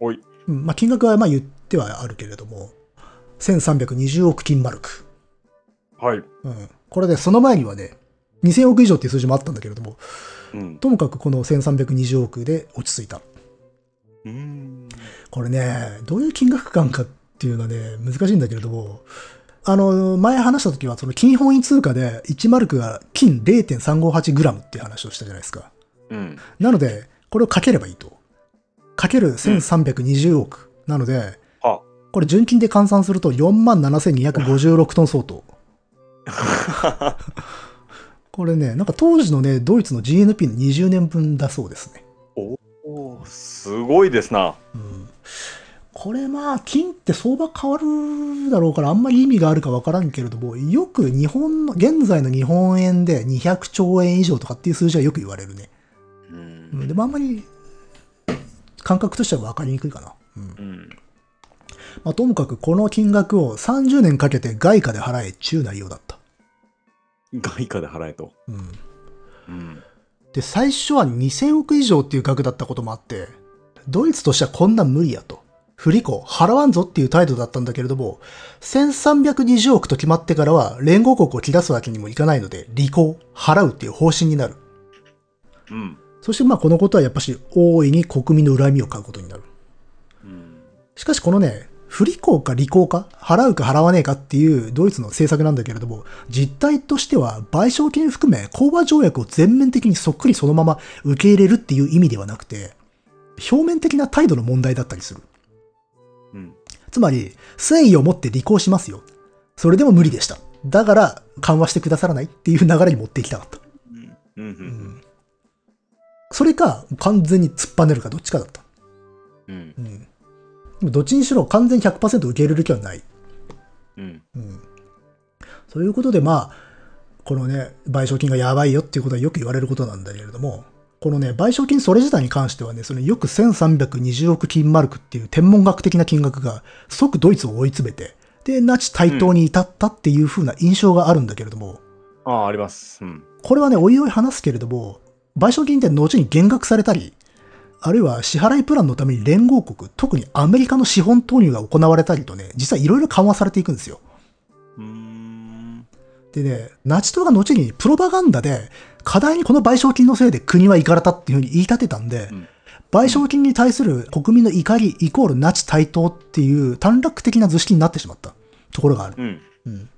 おい。うんまあ、金額はまあ言ってはあるけれども、1320億金マルク。はい。うん。これで、その前にはね、2000億以上っていう数字もあったんだけれども、うん。ともかくこの1320億で落ち着いた。うん。これね、どういう金額感かっていうのはね、難しいんだけれども、あの、前話した時は、その金本位通貨で1マルクが金 0.358g っていう話をしたじゃないですか。うん。なので、これをかければいいと。かける1320億。なので、は。これ純金で換算すると47,256トン相当。これね、なんか当時のね、ドイツの GNP の20年分だそうですね。おー、すごいですな。うん。これまあ、金って相場変わるだろうからあんまり意味があるかわからんけれども、よく日本の、現在の日本円で200兆円以上とかっていう数字はよく言われるね。う。うんん、でもあんまり感覚としては分かりにくいかな。うんうん。まあ、ともかくこの金額を30年かけて外貨で払えちゅう内容だった。外貨で払えと。うん、うん。で、最初は2000億以上っていう額だったこともあって、ドイツとしてはこんなん無理やと。不履行、払わんぞっていう態度だったんだけれども、1320億と決まってからは連合国を切らすわけにもいかないので、履行、払うっていう方針になる。うん。そしてまあこのことはやっぱし大いに国民の恨みを買うことになる。うん。しかしこのね、不履行か履行か、払うか払わねえかっていうドイツの政策なんだけれども、実態としては賠償金含め講和条約を全面的にそっくりそのまま受け入れるっていう意味ではなくて、表面的な態度の問題だったりする。うん。つまり、誠意を持って履行しますよ。それでも無理でした。だから、緩和してくださらないっていう流れに持っていきたかった。うん。うん。それか、完全に突っぱねるかどっちかだった。うん。うん。でもどっちにしろ完全に100%受け入れる気はない。うん。うん。そういうことで、まあ、このね、賠償金がやばいよっていうことはよく言われることなんだけれども、このね、賠償金それ自体に関してはね、そのよく1320億金マルクっていう天文学的な金額が即ドイツを追い詰めて、で、ナチ対等に至ったっていう風な印象があるんだけれども、ああ、あります。うん。これはね、おいおい話すけれども、賠償金って後に減額されたり、あるいは支払いプランのために連合国、特にアメリカの資本投入が行われたりとね、実はいろいろ緩和されていくんですよ。うーん。でね、ナチ党が後にプロパガンダで、過大にこの賠償金のせいで国は行かれたっていうふうに言い立てたんで、うん賠償金に対する国民の怒りイコールナチ対等っていう短絡的な図式になってしまったところがある。うん。うん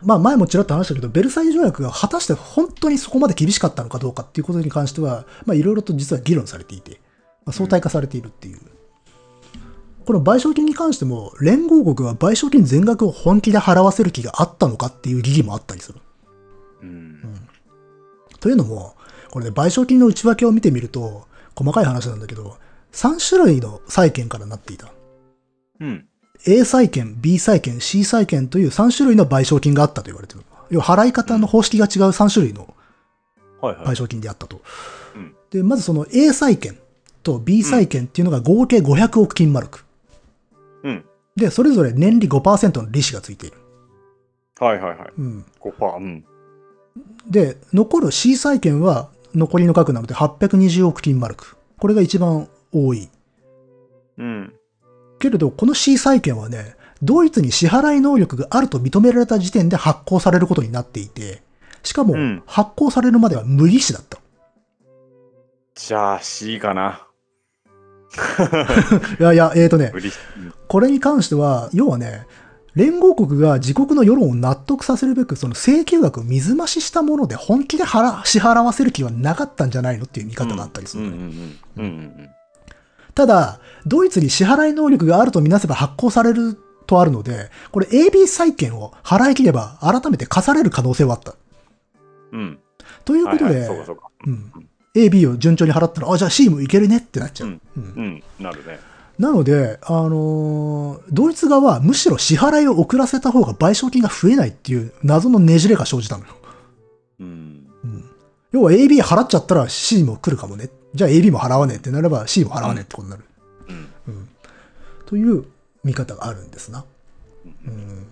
まあ前もちらっと話したけど、ベルサイユ条約が果たして本当にそこまで厳しかったのかどうかっていうことに関しては、まあいろいろと実は議論されていて、まあ、相対化されているっていう。この賠償金に関しても、連合国は賠償金全額を本気で払わせる気があったのかっていう疑義もあったりする。うん。というのも、これね、賠償金の内訳を見てみると、細かい話なんだけど、3種類の債権からなっていた。うん。A 債権、B 債権、C 債権という3種類の賠償金があったと言われている。要は払い方の方式が違う3種類のはいはい。賠償金であったと。うんで、まずその A 債権と B 債権っていうのが合計500億金マルク。うん。で、それぞれ年利5%の利子がついている。はいはいはい。うん。5%。うん。で、残る C 債権は残りの額なので820億金マルク。これが一番多い。うん。けれど、この C 債権はね、ドイツに支払い能力があると認められた時点で発行されることになっていて、しかもうん発行されるまでは無利子だった。じゃあ C かな。いやいや、えーとね。これに関しては、要はね、連合国が自国の世論を納得させるべく、その請求額を水増ししたもので本気で払支払わせる気はなかったんじゃないのっていう見方があったりするただ、ドイツに支払い能力があるとみなせば発行されるとあるので、これ AB 債権を払い切れば改めて課される可能性はあった。うん。うん。ということで、AB を順調に払ったら、あ、じゃあ C もいけるねってなっちゃう。うんうんうん。なるね。なので、あのードイツ側はむしろ支払いを遅らせた方が賠償金が増えないっていう謎のねじれが生じたのよ。うん。うん要は AB 払っちゃったら C も来るかもね。じゃあ AB も払わねえってなれば C も払わねえってことになる。うん。うんという見方があるんですな。うん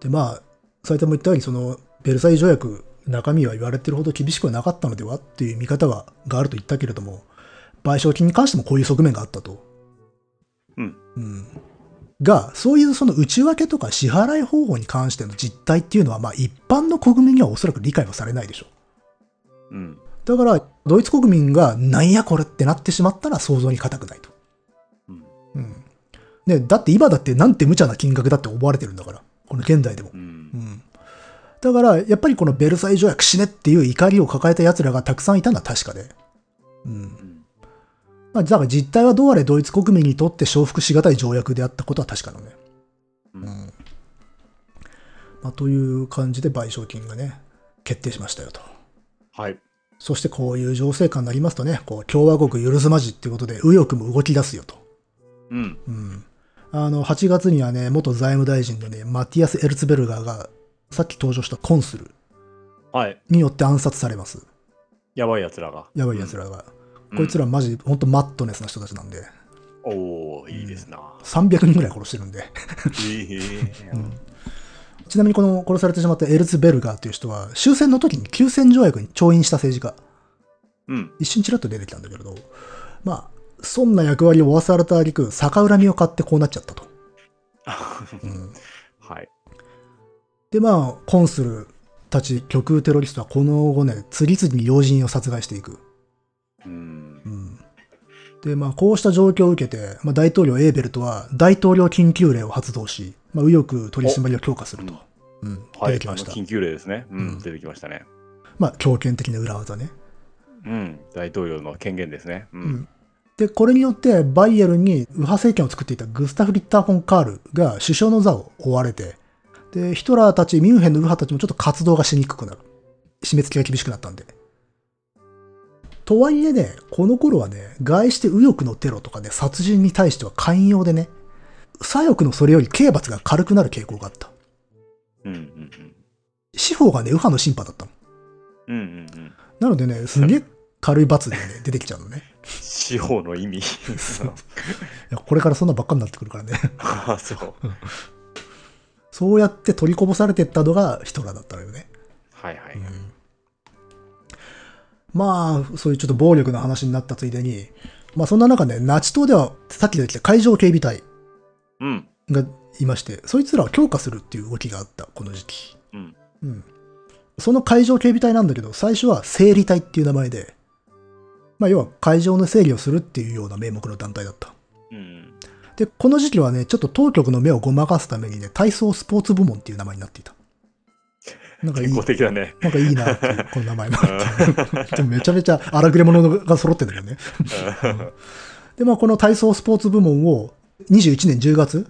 で、まあ、斉藤も言ったように、その、ベルサイユ条約、中身は言われてるほど厳しくはなかったのではっていう見方ががあると言ったけれども、賠償金に関してもこういう側面があったと。うん。うんが、そういうその内訳とか支払い方法に関しての実態っていうのは、まあ一般の国民にはおそらく理解はされないでしょう。うん。だから、ドイツ国民がなんやこれってなってしまったら想像に難くないと。うん。うん。ね、だって今だってなんて無茶な金額だって思われてるんだから。この現代でもう。。うんん。だから、やっぱりこのベルサイユ条約死ねっていう怒りを抱えた奴らがたくさんいたのは確かで。うん。うん。まあ、だから実態はどうあれドイツ国民にとって承服しがたい条約であったことは確かなのね。うんうん。まあ、という感じで賠償金がね、決定しましたよと。はい。そしてこういう情勢下になりますとね、こう共和国許すまじっていうことで右翼も動き出すよと。うん。うん。あの、8月にはね、元財務大臣のね、マティアス・エルツベルガーが、さっき登場したコンスルはい。によって暗殺されます。やばい奴らが。やばい奴らが。うんこいつらマジ、ほんとマットネスな人たちなんで、おー、いいですな。300人ぐらい殺してるんで。ちなみにこの殺されてしまったエルツベルガーという人は、終戦の時に休戦条約に調印した政治家。うん。一瞬ちらっと出てきたんだけれど、まあ、そんな役割を負わされた挙句、逆恨みを買ってこうなっちゃったと。うんはい。で、まあ、コンスルたち極右テロリストはこの後ね、次々に要人を殺害していく。うん。うんで、まあ、こうした状況を受けて、まあ、大統領エーベルトは大統領緊急令を発動し、まあ、右翼取り締まりを強化すると。うん、はい。出てきましたあの。緊急令ですね。ううんん。出てきましたね。まあ、強権的な裏技ね。うん。大統領の権限ですね。ううんん。で、これによって、バイエルンに右派政権を作っていたグスタフ・リッター・フォン・カールが首相の座を追われて、で、ヒトラーたち、ミュンヘンの右派たちもちょっと活動がしにくくなる。締め付けが厳しくなったんで。とはいえね、この頃はね、外して右翼のテロとかね、殺人に対しては寛容でね、左翼のそれより刑罰が軽くなる傾向があった。うん。うん。司法がね、右派の審判だったの。うん。うん。なのでね、すげえ軽い罰でね、出てきちゃうのね。司法の意味。いやこれからそんなばっかになってくるからね。ああ、そう。そうやって取りこぼされてったのがヒトラーだったのよね。はいはい。まあ、そういうちょっと暴力の話になったついでに、まあそんな中ね、ナチ党ではさっき出てきた海上警備隊うん。がいまして、そいつらを強化するっていう動きがあった、この時期。うん。うん。その海上警備隊なんだけど、最初は整理隊っていう名前で、まあ要は海上の整理をするっていうような名目の団体だった。うん。で、この時期はね、ちょっと当局の目をごまかすためにね、体操スポーツ部門っていう名前になっていた。なんかいい健、康的だね。なんかいいなっていう、この名前も。でもめちゃめちゃ荒くれ者が揃ってんだけどね。で、まあこの体操スポーツ部門を21年10月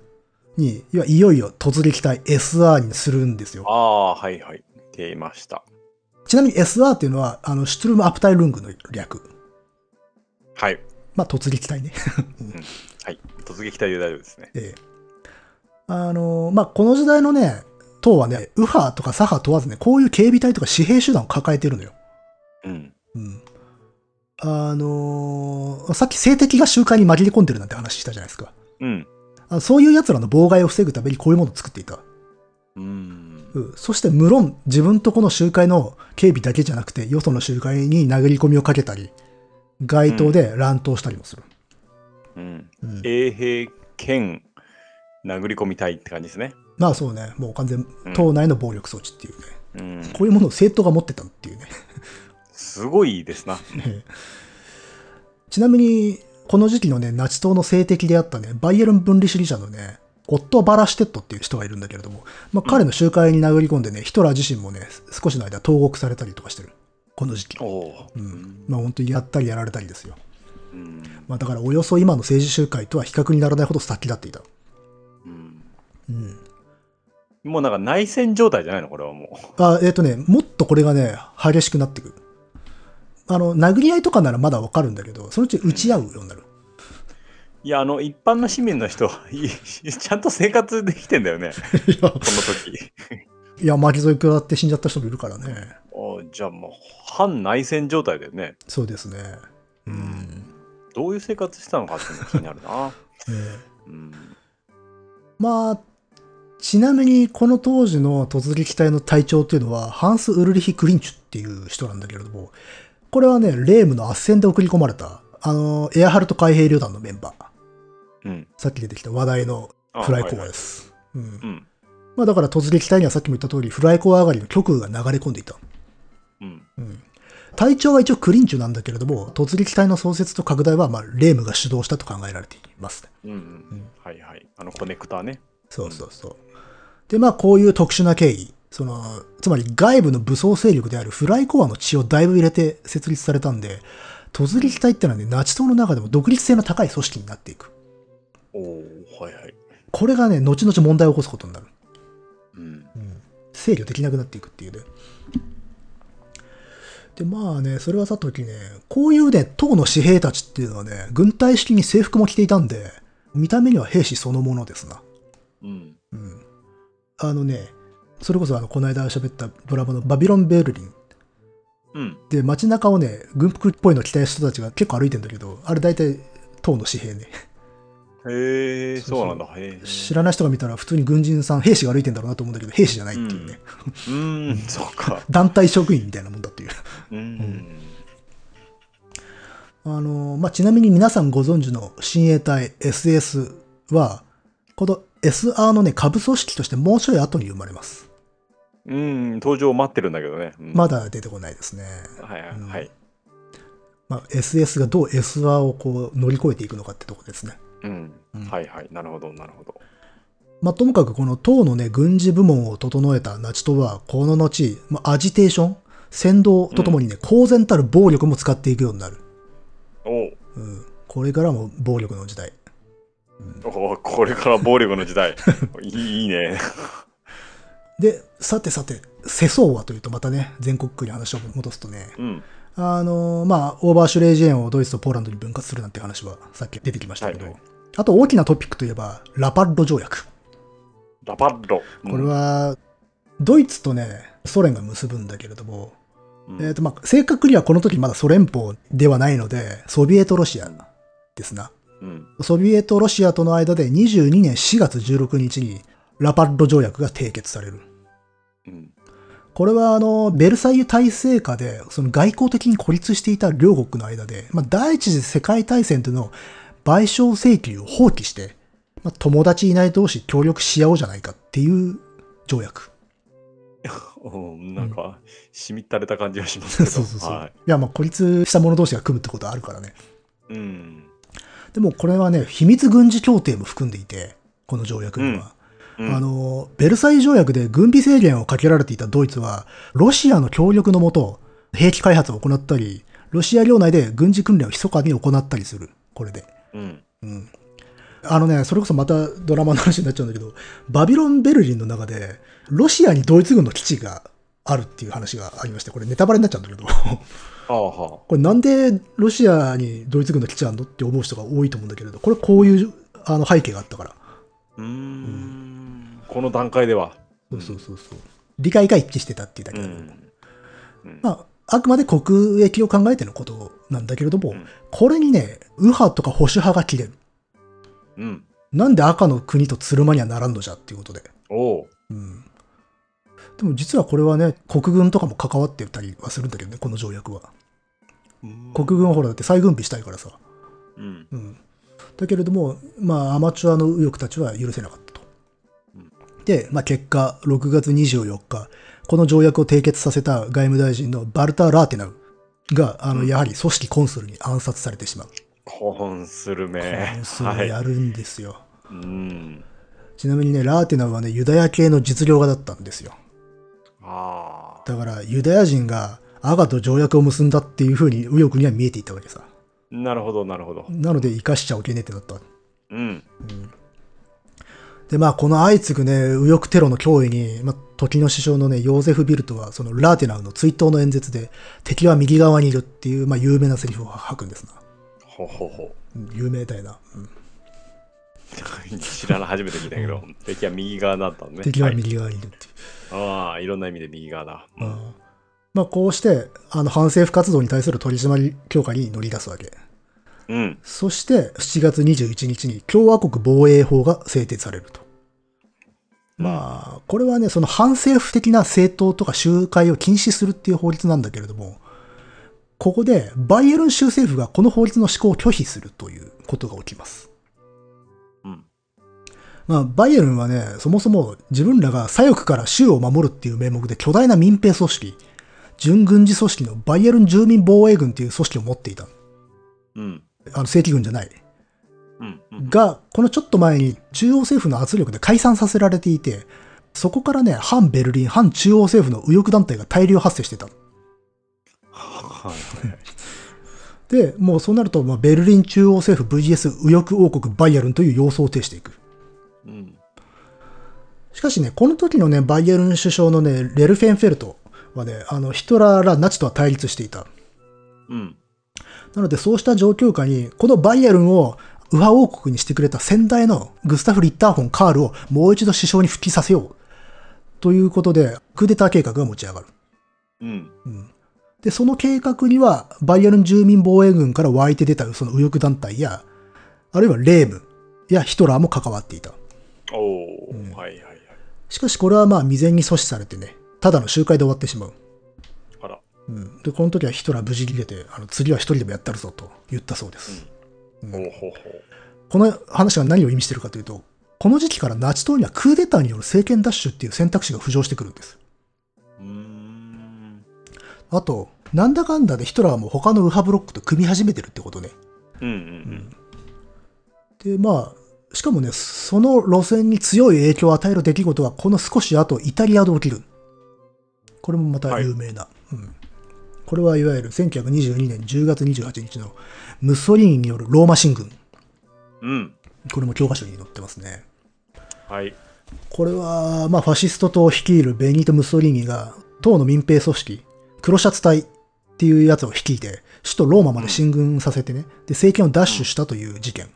に、いよいよ突撃隊 SR にするんですよあ。あ、はいはい。出ました。ちなみに SR っていうのは、あの、シュトゥルム・アプタイ・ルングの略。はい。まあ突撃隊ね。はい。突撃隊で大丈夫ですね。ええ。あの、まあこの時代のね、党はね、右派とか左派問わずね、こういう警備隊とか私兵手段を抱えてるのよ。うん。うん。あのーさっき性的が集会に紛れ込んでるなんて話したじゃないですか。うん。あそういう奴らの妨害を防ぐためにこういうものを作っていた。うん。うん、そして無論自分とこの集会の警備だけじゃなくて、よその集会に殴り込みをかけたり、街頭で乱闘したりもする。うん。うん衛兵兼殴り込みたいって感じですね。まあそうね、もう完全うん、党内の暴力装置っていうね。うん。こういうものを政党が持ってたっていうね。すごいですな。ちなみに、この時期のね、ナチ党の政敵であったね、バイエルン分離主義者のね、オット・バラシュテットっていう人がいるんだけれども、まあ、彼の集会に殴り込んでね、ヒトラー自身もね、少しの間投獄されたりとかしてる。この時期。うん。まあ本当にやったりやられたりですよ。うん。まあだからおよそ今の政治集会とは比較にならないほど先立っていた。うんうん。もうなんか内戦状態じゃないのこれはもあ、えっ、とね、もっとこれがね、激しくなってくる。あの、殴り合いとかならまだわかるんだけど、そのうち打ち合うようになる。う。いや、あの、一般の市民の人、い ちゃんと生活できてんだよね。いや、この時。いや巻き添え食らって死んじゃった人もいるからね。おじゃあもう、反内戦状態だよね。そうですね。うん。どういう生活してたのかっていうのが気になるな。ええうん。まあ、ちなみにこの当時の突撃隊の隊長っていうのは、ハンス・ウルリヒ・クリンチュっていう人なんだけれども、これはね、レームの斡旋で送り込まれた、あの、エアハルト海兵旅団のメンバー。うん。さっき出てきた話題のあフライコアです。うん。うん。まあだから突撃隊にはさっきも言った通り、フライコア上がりの極右が流れ込んでいた。うん。うん。隊長は一応クリンチュなんだけれども、突撃隊の創設と拡大は、まあ、レームが主導したと考えられていますね。うん。うん。はいはい。あのコネクターね。そうそうそう。で、まあ、こういう特殊な経緯。その、つまり外部の武装勢力であるフライコアの血をだいぶ入れて設立されたんで、突撃隊ってのはね、ナチ党の中でも独立性の高い組織になっていく。おおはいはい。これがね、後々問題を起こすことになる。うん。制御できなくなっていくっていうね。で、まあね、それはさときね、こういうね、党の紙兵たちっていうのはね、軍隊式に制服も着ていたんで、見た目には兵士そのものですな。うん。うん。あのね、それこそあの、この間喋ったドラマのバビロン・ベルリン。うん。で、街中をね、軍服っぽいの着た人たちが結構歩いてんだけど、あれ大体党の紙兵ね。へえ、そうなんだ。知らない人が見たら普通に軍人さん、兵士が歩いてんだろうなと思うんだけど、兵士じゃないっていうね。うーん、そうか。団体職員みたいなもんだっていう。うん。あの、まあ、ちなみに皆さんご存知の親衛隊 SS は、この SR のね、下部組織としてもうちょい後に生まれます。うん、登場を待ってるんだけどね。うんまだ出てこないですね。はいはいうんはい。まあ、SS がどう SR をこう乗り越えていくのかってとこですね。うんうん。はいはい。なるほど、なるほど。まあ、ともかくこの党のね、軍事部門を整えたナチ党は、この後、まあ、アジテーション、先導とともにね、公然たる暴力も使っていくようになる。おううん。これからも暴力の時代。おうこれから暴力の時代。いいね。で、さてさて、世相はというとまたね、全国区に話を戻すとね、うん。あのまあ、オーバーシュレージェーンをドイツとポーランドに分割するなんて話はさっき出てきましたけど、はいはいあと大きなトピックといえば、ラパッロ条約。ラパッロ。これは、ドイツとね、ソ連が結ぶんだけれども、うんえっ、と、まあ、正確にはこの時まだソ連邦ではないので、ソビエトロシアですな。うん。ソビエトロシアとの間で22年4月16日にラパッド条約が締結される。うん。これはあの、ベルサイユ体制下で、その外交的に孤立していた両国の間で、まあ、第一次世界大戦との賠償請求を放棄して、まあ、友達いない同士協力し合おうじゃないかっていう条約。うんなんか、しみったれた感じがしますけど。そうそうそう。、はいや、まあ、孤立した者同士が組むってことはあるからね。い。うん。でもこれはね、秘密軍事協定も含んでいて、この条約には。うんあの、ベルサイユ条約で軍備制限をかけられていたドイツは、ロシアの協力のもと、兵器開発を行ったり、ロシア領内で軍事訓練を密かに行ったりする。これで。うん。うん。あのね、それこそまたドラマの話になっちゃうんだけど、バビロン・ベルリンの中で、ロシアにドイツ軍の基地があるっていう話がありまして、これネタバレになっちゃうんだけど、これなんでロシアにドイツ軍の基地あるのって思う人が多いと思うんだけれど、これこういうあの背景があったから。あ。うーん。この段階では。そうそうそうそう。理解が一致してたっていうだけだうん。まあ、あくまで国益を考えてのことなんだけれども、うんこれにね、右派とか保守派が切れる。うん。なんで赤の国とつるまにはならんのじゃっていうことで。おう。うん。でも実はこれはね、国軍とかも関わってたりはするんだけどね、この条約は。国軍はほらだって再軍備したいからさ。うん。うん。だけれども、まあ、アマチュアの右翼たちは許せなかったとうん。で、まあ、結果、6月24日、この条約を締結させた外務大臣のバルター・ラーテナウが、あの、うんやはり組織コンスルに暗殺されてしまう。コンスルコメ。ンスル。やるんですよ。うん。ちなみにね、ラーテナウはね、ユダヤ系の実業家だったんですよ。だから、ユダヤ人が赤と条約を結んだっていう風に右翼には見えていたわけさ。なるほど、なるほど。なので、生かしちゃおけねえってなった。うん。で、まあ、この相次ぐね、右翼テロの脅威に、まあ、時の首相のね、ヨーゼフ・ビルトは、そのラーテナウの追悼の演説で、敵は右側にいるっていう、まあ、有名なセリフを吐くんですな。ほほほ。うん有名だよな。うん 知らない、初めて聞いたけど、敵は右側だったのね。敵は右側にいるっていう。はいああ、いろんな意味で右側だ。うんうんまあ、こうして、あの、反政府活動に対する取り締まり強化に乗り出すわけ。うん。そして、7月21日に共和国防衛法が制定されると。まあ、これはね、その反政府的な政党とか集会を禁止するっていう法律なんだけれども、ここでバイエルン州政府がこの法律の施行を拒否するということが起きます。うん。まあ、バイエルンはね、そもそも自分らが左翼から州を守るっていう名目で巨大な民兵組織、準軍事組織のバイエルン住民防衛軍っていう組織を持っていた。うん。あの、正規軍じゃない。うん。うん。が、このちょっと前に中央政府の圧力で解散させられていて、そこからね、反ベルリン、反中央政府の右翼団体が大量発生してた。はい。で、もうそうなると、まあ、ベルリン中央政府 VS 右翼王国バイエルンという様相を呈していく。うん。しかしね、この時のね、バイエルン首相のね、レルフェンフェルトはね、あの、ヒトラーらナチとは対立していた。うん。なので、そうした状況下に、このバイエルンを右派王国にしてくれた先代のグスタフ・リッターホン・カールをもう一度首相に復帰させよう。ということで、クーデター計画が持ち上がる。うん。で、その計画には、バイエルン住民防衛軍から湧いて出たその右翼団体や、あるいはレームやヒトラーも関わっていた。おお、はいはいはい。しかしこれはまあ未然に阻止されてね、ただの集会で終わってしまう。あら。うん、で、この時はヒトラー無事逃げて、あの次は一人でもやったるぞと言ったそうです。ほうほうほう。この話が何を意味してるかというと、この時期からナチ党にはクーデターによる政権奪取っていう選択肢が浮上してくるんです。うーん。あと、なんだかんだでヒトラーも他の右派ブロックと組み始めてるってことね。うんうんで、まあ、しかもね、その路線に強い影響を与える出来事がこの少し後、イタリアで起きる。これもまた有名な。うん、これはいわゆる1922年10月28日のムッソリーニによるローマ進軍。うん。うん。これも教科書に載ってますね。はい。これは、まあ、ファシスト党を率いるベニート・ムッソリーニが、党の民兵組織、黒シャツ隊っていうやつを率いて、首都ローマまで進軍させてね、で、政権を奪取したという事件。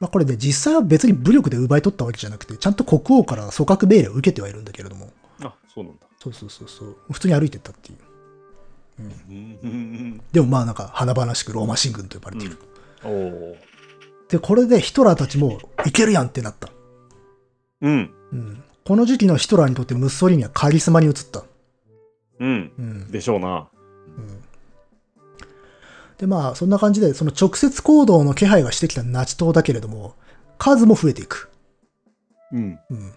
うん。まあ、これね、実際は別に武力で奪い取ったわけじゃなくて、ちゃんと国王から組閣命令を受けてはいるんだけれども、あ、そうなんだ。そうそうそうそう、普通に歩いてったっていう。うん。でもまあなんか華々しくローマ神軍と呼ばれている。おお。で、これでヒトラーたちもいけるやんってなった。うん。うん。この時期のヒトラーにとってムッソリーニはカリスマに移った。うん。うん。でしょうな。うんで、まあ、そんな感じで、その直接行動の気配がしてきたナチ党だけれども、数も増えていく。うん。うん。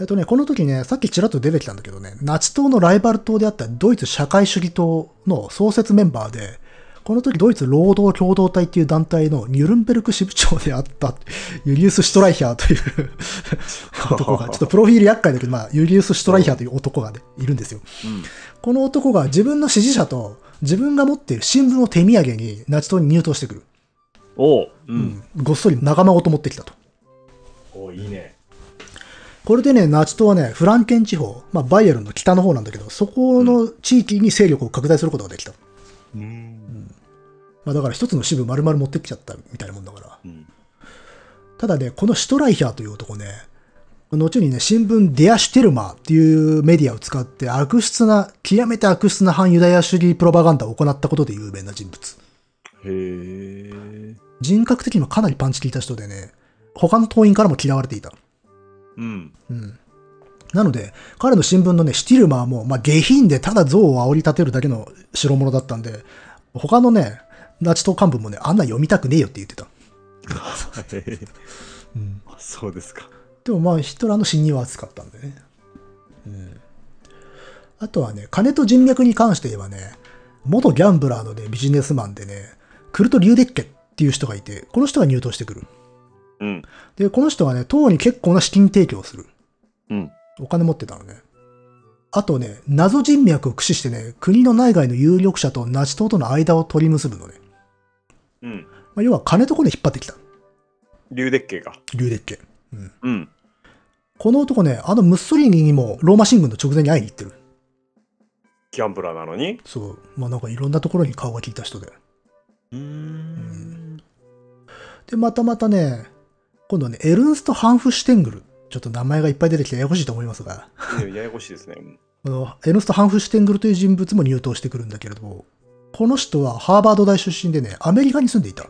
えっとね、この時ね、さっきちらっと出てきたんだけどね、ナチ党のライバル党であったドイツ社会主義党の創設メンバーで、この時ドイツ労働共同体っていう団体のニュルンベルク支部長であった ユリウス・シュトライヒャーという男が、ちょっとプロフィール厄介だけど、まあ、ユリウス・シュトライヒャーという男がね、いるんですよ。うん。この男が自分の支持者と自分が持っている新聞を手土産にナチ党に入党してくる。おう。う。うんごっそり仲間ごと持ってきたと。おいいね。これでね、ナチ党はね、フランケン地方、まあ、バイエルンの北の方なんだけど、そこの地域に勢力を拡大することができた。うん。まあ、だから一つの支部丸々持ってきちゃったみたいなもんだから。うん。ただね、このシュトライヒャーという男ね、後にね、新聞デア・シュテルマーっていうメディアを使って悪質な、極めて悪質な反ユダヤ主義プロパガンダを行ったことで有名な人物。へえ。人格的にもかなりパンチ効いた人でね、他の党員からも嫌われていた。うん。うん。なので、彼の新聞のね、シュティルマーも、まあ、下品でただ像を煽り立てるだけの代物だったんで、他のね、ナチ党幹部もね、あんな読みたくねえよって言ってた。うん。あそうですか。でもまあ、ヒトラーの信任は厚かったんでね。うん。あとはね、金と人脈に関して言えばね、元ギャンブラーのね、ビジネスマンでね、クルト・リューデッケっていう人がいて、この人が入党してくる。うん。で、この人はね、党に結構な資金提供をする。うん。お金持ってたのね。あとね、謎人脈を駆使してね、国の内外の有力者とナチ党との間を取り結ぶのね。うん。まあ、要は金とこで引っ張ってきた。リュウデッケが。リューデッケ。うん。うん。この男ね、あのムッソリーニにもローマ神軍の直前に会いに行ってる。ギャンブラーなのに？そう。まあなんかいろんなところに顔が利いた人で。うーん。で、またまたね、今度はね、エルンスト・ハンフシュテングル。ちょっと名前がいっぱい出てきてややこしいと思いますが、ややこしいですね。このエルンスト・ハンフシュテングルという人物も入党してくるんだけれども、この人はハーバード大出身でね、アメリカに住んでいた。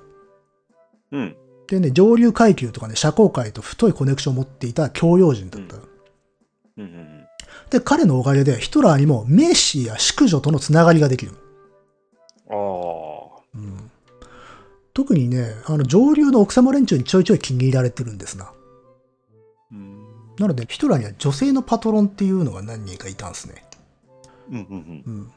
うん。でね、上流階級とかね、社交界と太いコネクションを持っていた教養人だった。うんうんで、彼のおかげでヒトラーにもメシや淑女とのつながりができる。うん。ああ。うん特にね、あの上流の奥様連中にちょいちょい気に入られてるんですな。うん。なので、ヒトラーには女性のパトロンっていうのが何人かいたんですね。うんうんうん。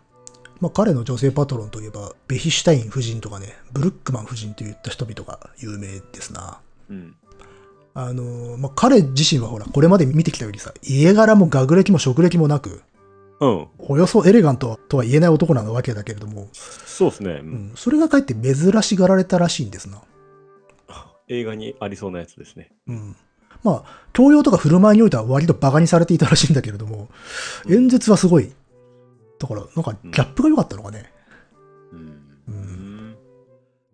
まあ、彼の女性パトロンといえば、ベヒシュタイン夫人とかね、ブルックマン夫人といった人々が有名ですな。うん。うん。あの、まあ、彼自身はほら、これまで見てきたよりさ、家柄も学歴も職歴もなく、うん。およそエレガントとは言えない男なわけだけれども、そうですね。ううんん、それがかえって珍しがられたらしいんですな。映画にありそうなやつですね。うん。まあ、教養とか振る舞いにおいては割と馬鹿にされていたらしいんだけれども、うん演説はすごい。だから、なんかギャップが良かったのかね。うん。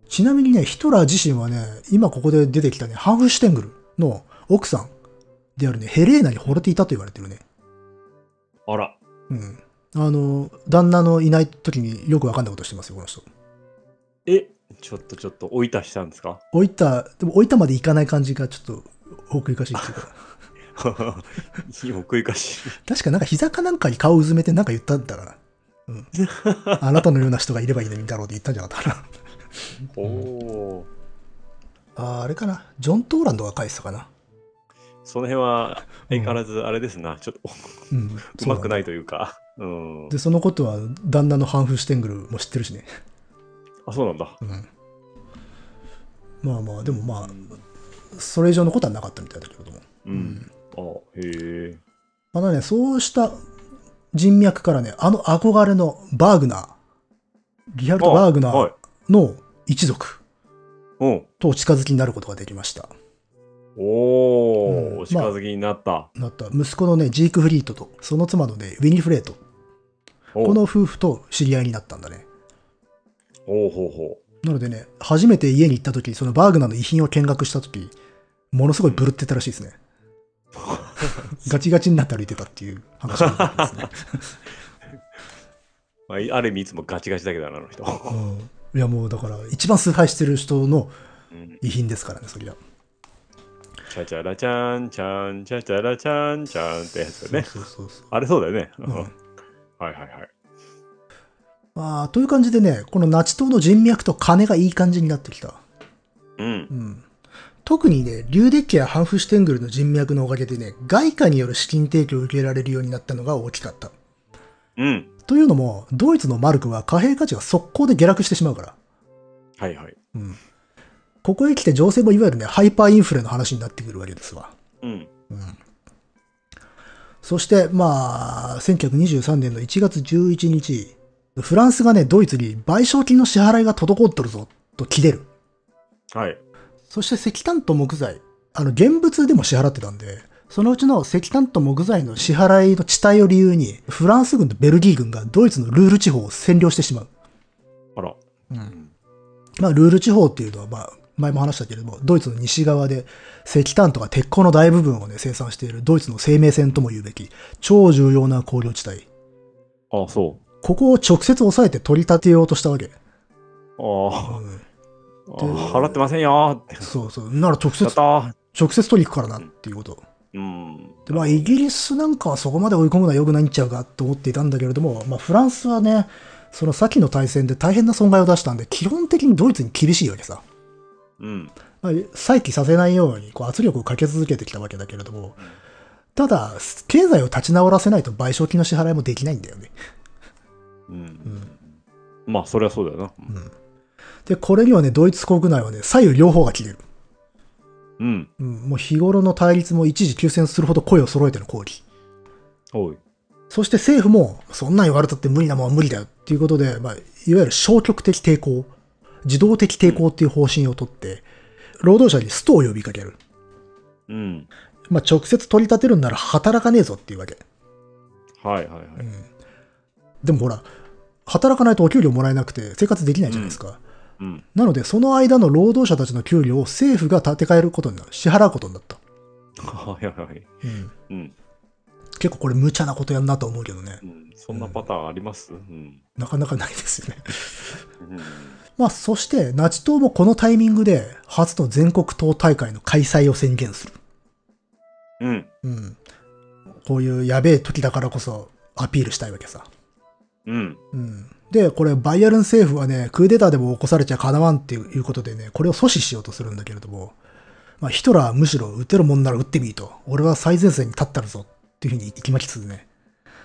ちなみにね、ヒトラー自身はね、今ここで出てきたね、ハンフシュテングルの奥さんであるね、ヘレーナに惚れていたと言われてるね。あら。うん。あの、旦那のいない時によくわかんないことしてますよ、この人。え、ちょっとちょっと追い足したんですか？置いた、でも置いたまでいかない感じがちょっと奥ゆかしいっていうか。いい奥ゆかしい。確かなんか膝かなんかに顔をうずめてなんか言ったんだから。うん。あなたのような人がいればいいのにだろうって言ったんじゃなかったかな。おおー。あーあれかな。ジョン・トーランドが返したかな。その辺は相変わらずあれですな。ちょっとうん。うまくないいというか。うん。で、そのことは旦那のハンフシュテングルも知ってるしね。あ、そうなんだ。うん。まあまあ、でもまあ、それ以上のことはなかったみたいだけれども。うん。あ、へえ。まだね、そうした人脈からね、あの憧れのバーグナー、リハルト・バーグナはいー。の一族うん。とお近づきになることができました。おうんお、お近づきになった。なった息子のね、ジークフリートと、その妻のね、ウィニフレート。おこの夫婦と知り合いになったんだね。ほうほうほなのでね、初めて家に行った時、そのバーグナーの遺品を見学した時、ものすごいブルってたらしいですね。ガチガチになって歩いてたっていう話がありますね。まあ、ある意味いつもガチガチだけどな、あの人。うん。いやもうだから、一番崇拝してる人のうん遺品ですからね、そりゃ。チャチャラチャンチャン、チャチャラチャンチャンってやつね。そうそうそう。あれそうだよね。んはいはいはい。まあ、という感じでね、このナチ党の人脈と金がいい感じになってきた。うんう。ん。特にね、リューデッケやハンフシュテングルの人脈のおかげでね、外貨による資金提供を受けられるようになったのが大きかった。うん。というのも、ドイツのマルクは貨幣価値が速攻で下落してしまうから。はいはい。うん。ここへ来て情勢もいわゆるね、ハイパーインフレの話になってくるわけですわ。うん。うん。そして、まあ、1923年の1月11日、フランスがね、ドイツに賠償金の支払いが滞っとるぞ、と切れる。はい。そして石炭と木材、あの、現物でも支払ってたんで、そのうちの石炭と木材の支払いの遅滞を理由に、フランス軍とベルギー軍がドイツのルール地方を占領してしまう。あら。うん。まあ、ルール地方っていうのは、まあ、前も話したけれども、ドイツの西側で石炭とか鉄鋼の大部分をね、生産しているドイツの生命線とも言うべき、超重要な工業地帯。あ、そここを直接抑えて取り立てようとしたわけ。う。あうんあ、払ってませんよーって。そうそう。なら直接。直接取り行くからなっていうこと。うん。で、まあ、イギリスなんかはそこまで追い込むのは良くないんちゃうかと思っていたんだけれども、まあ、フランスはね、その先の大戦で大変な損害を出したんで、基本的にドイツに厳しいわけさ。うん。まあ、再起させないようにこう圧力をかけ続けてきたわけだけれども、ただ、経済を立ち直らせないと賠償金の支払いもできないんだよね。うん。まあ、それはそうだよな。うん。で、これにはね、ドイツ国内はね、左右両方が切れる。うん。うん、もう日頃の対立も一時休戦するほど声を揃えての抗議。おい。そして政府も、そんなん言われたって無理なもんは無理だよっていうことで、まあ、いわゆる消極的抵抗、自動的抵抗っていう方針をとって、労働者にストを呼びかける。うん。まあ、直接取り立てるんなら働かねえぞっていうわけ。はいはいはい。でもほら、働かないとお給料もらえなくて生活できないじゃないですか。うん。なので、その間の労働者たちの給料を政府が立て替えることになる。支払うことになった。はいはい。結構これ無茶なことやんなと思うけどねう。ん。そんなパターンあります？うん。なかなかないですよね。うん。まあ、そして、ナチ党もこのタイミングで、初の全国党大会の開催を宣言する。うん。うん。こういうやべえ時だからこそアピールしたいわけさ。うん。うん。で、これ、バイエルン政府はね、クーデターでも起こされちゃかなわんっていうことでね、これを阻止しようとするんだけれども、まあ、ヒトラーはむしろ撃てるもんなら撃ってみいと。俺は最前線に立ったるぞ。っていうふうに行きまきつつね。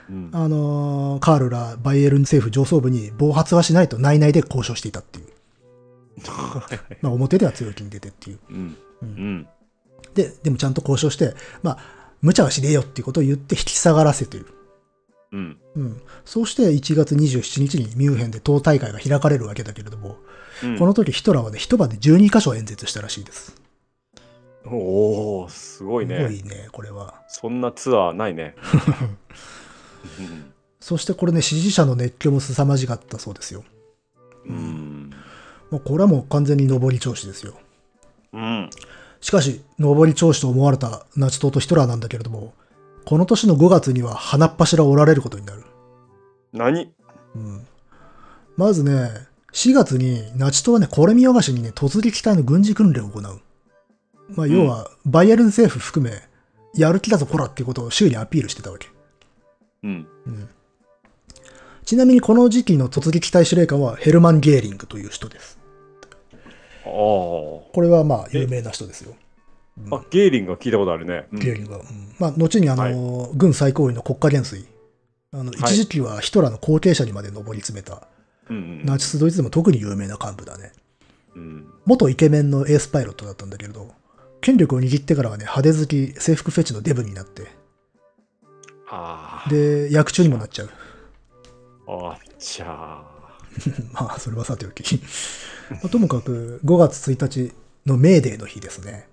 うん。あのーカールらバイエルン政府上層部に暴発はしないと内々で交渉していたっていう。まあ、表では強気に出てっていう。うん。うん。で、でもちゃんと交渉して、まあ、無茶はしねえよっていうことを言って引き下がらせている。うん。うん。そうして1月27日にミュンヘンで党大会が開かれるわけだけれども、うんこの時ヒトラーはね、一晩で12箇所演説したらしいです。おおすごいすね。ごいね、これは。そんなツアーないね。そしてこれね、支持者の熱狂も凄まじかったそうですよ。うん。うん。もうこれはもう完全に上り調子ですよ。うん。しかし、上り調子と思われたナチ党とヒトラーなんだけれども、この年の5月には鼻っ柱を折られることになる。何？うん。まずね、4月にナチ党はね、これ見よがしにね、突撃隊の軍事訓練を行う。まあ、要は、バイエルン政府含め、やる気だぞ、こらっていうことを周囲にアピールしてたわけ。うん。うん。ちなみにこの時期の突撃隊司令官はヘルマン・ゲーリングという人です。あこれはまあ、有名な人ですよ。あ。あ、ゲーリングは聞いたことあるね。うんゲーリングは。うんまあ、後にあの、軍最高位の国家元帥。あの、一時期はヒトラーの後継者にまで上り詰めた、うんうん。ナチスドイツでも特に有名な幹部だね。うん。元イケメンのエースパイロットだったんだけれど、権力を握ってからはね、派手好き、制服フェチのデブになって。で、役中にもなっちゃう。あっちゃ まあ、それはさておき。まあともかく、5月1日のメーデーの日ですね。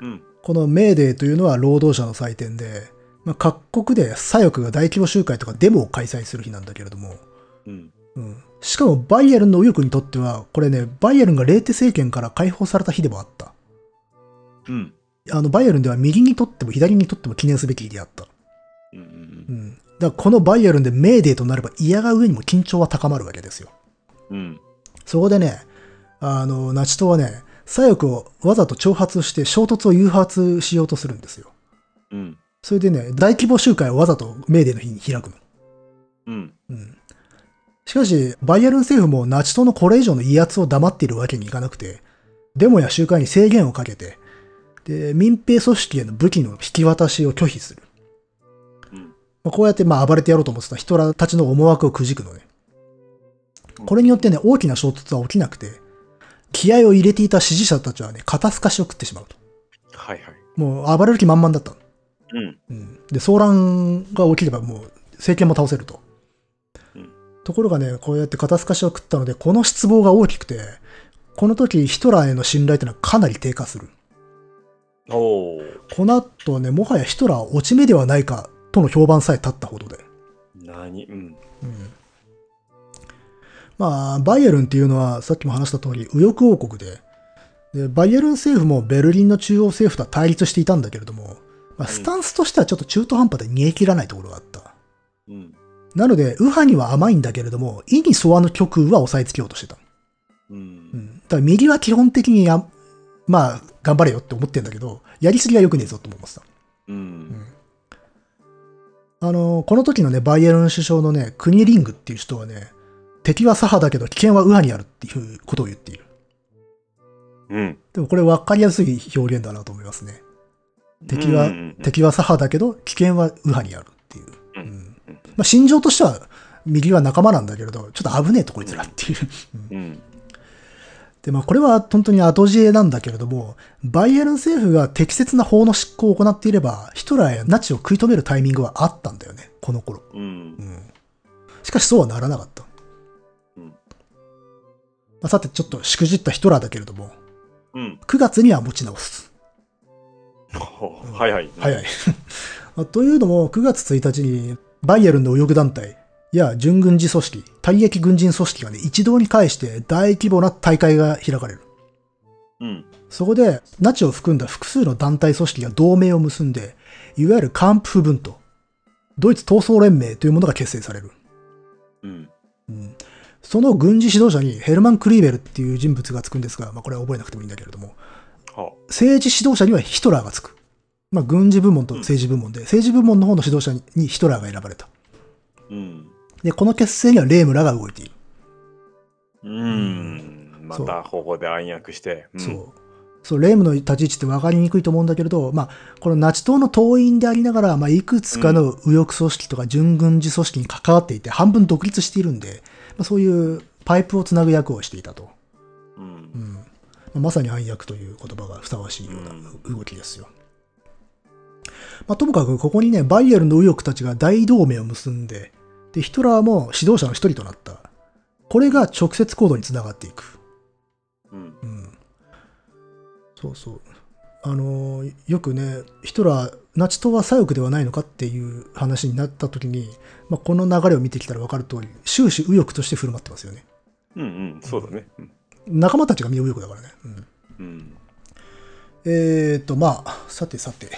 ー。うん。このメーデーというのは労働者の祭典で、まあ、各国で左翼が大規模集会とかデモを開催する日なんだけれども、うん。うん。しかもバイエルンの右翼にとっては、これね、バイエルンがレーテ政権から解放された日でもあった。うん。あの、バイエルンでは右にとっても左にとっても記念すべき日であった。うんうんうん。だからこのバイエルンでメーデーとなれば嫌が上にも緊張は高まるわけですよ。うん。そこでね、あの、ナチ党はね、左翼をわざと挑発して衝突を誘発しようとするんですよ。うん。それでね、大規模集会をわざとメーデーの日に開くの。うん。うん。しかし、バイエルン政府もナチ党のこれ以上の威圧を黙っているわけにいかなくて、デモや集会に制限をかけて、で、民兵組織への武器の引き渡しを拒否する。うん。まあ、こうやってまあ暴れてやろうと思ってたヒトラーたちの思惑をくじくのね。これによってね、大きな衝突は起きなくて、気合を入れていた支持者たちはね、肩透かしを食ってしまうと。はいはい。もう暴れる気満々だったの。うん。うん。で、騒乱が起きればもう政権も倒せると。うんところがね、こうやって肩透かしを食ったので、この失望が大きくて、この時ヒトラーへの信頼というのはかなり低下する。おお。この後ね、もはやヒトラーは落ち目ではないかとの評判さえ立ったほどで。何？うん。まあ、バイエルンっていうのは、さっきも話した通り、右翼王国で、で、バイエルン政府もベルリンの中央政府とは対立していたんだけれども、まあ、スタンスとしてはちょっと中途半端で煮え切らないところがあった。うん。なので、右派には甘いんだけれども、意に沿わぬ極右は抑えつけようとしてた。う。うんん。だから右は基本的にや、まあ、頑張れよって思ってんだけど、やりすぎは良くねえぞって思ってた。うん。あの、この時のね、バイエルン首相のね、クニリングっていう人はね、敵は左派だけど危険は右派にあるっていうことを言っている。うん。でもこれ分かりやすい表現だなと思いますね。敵は、うん敵は左派だけど危険は右派にあるっていう。うんうんまあ、心情としては右は仲間なんだけれど、ちょっと危ねえとこいつらっていう。うんうん。で、まあこれは本当に後知恵なんだけれども、バイエルン政府が適切な法の執行を行っていれば、ヒトラーやナチを食い止めるタイミングはあったんだよね、この頃。うんう。ん。しかしそうはならなかった。うんまあ、さて、ちょっとしくじったヒトラーだけれども、うん。9月には持ち直す。ほうはいはい。早い。まあというのも、9月1日に、バイエルンの右翼団体や準軍事組織、退役軍人組織がね、一堂に会して大規模な大会が開かれる。うん。そこで、ナチを含んだ複数の団体組織が同盟を結んで、いわゆるカンプフブント、ドイツ闘争連盟というものが結成される。うん。うんその軍事指導者にヘルマン・クリーベルっていう人物がつくんですが、まあ、これは覚えなくてもいいんだけれども、は政治指導者にはヒトラーがつく。まあ、軍事部門と政治部門で、政治部門の方の指導者にヒトラーが選ばれた。うん。で、この結成にはレームラが動いている。うん。まそうたここで暗躍して。んそう。そう、レームの立ち位置って分かりにくいと思うんだけれど、まあ、このナチ党の党員でありながら、まあ、いくつかの右翼組織とか準軍事組織に関わっていて、半分独立しているんで、まあ、そういうパイプをつなぐ役をしていたと。う。うんん。まあまさに暗躍という言葉がふさわしいような動きですよ。まあ、ともかくここにね、バイエルンの右翼たちが大同盟を結んで、で、ヒトラーも指導者の一人となった。これが直接行動につながっていく。うん。うん。そうそう。あのーよくね、ヒトラー、ナチ党は左翼ではないのかっていう話になった時に、まあ、この流れを見てきたら分かる通り、終始右翼として振る舞ってますよね。うんうん。そうだね。うん仲間たちがみんな右翼だからね。うんうん。えーと、まあ、さてさて、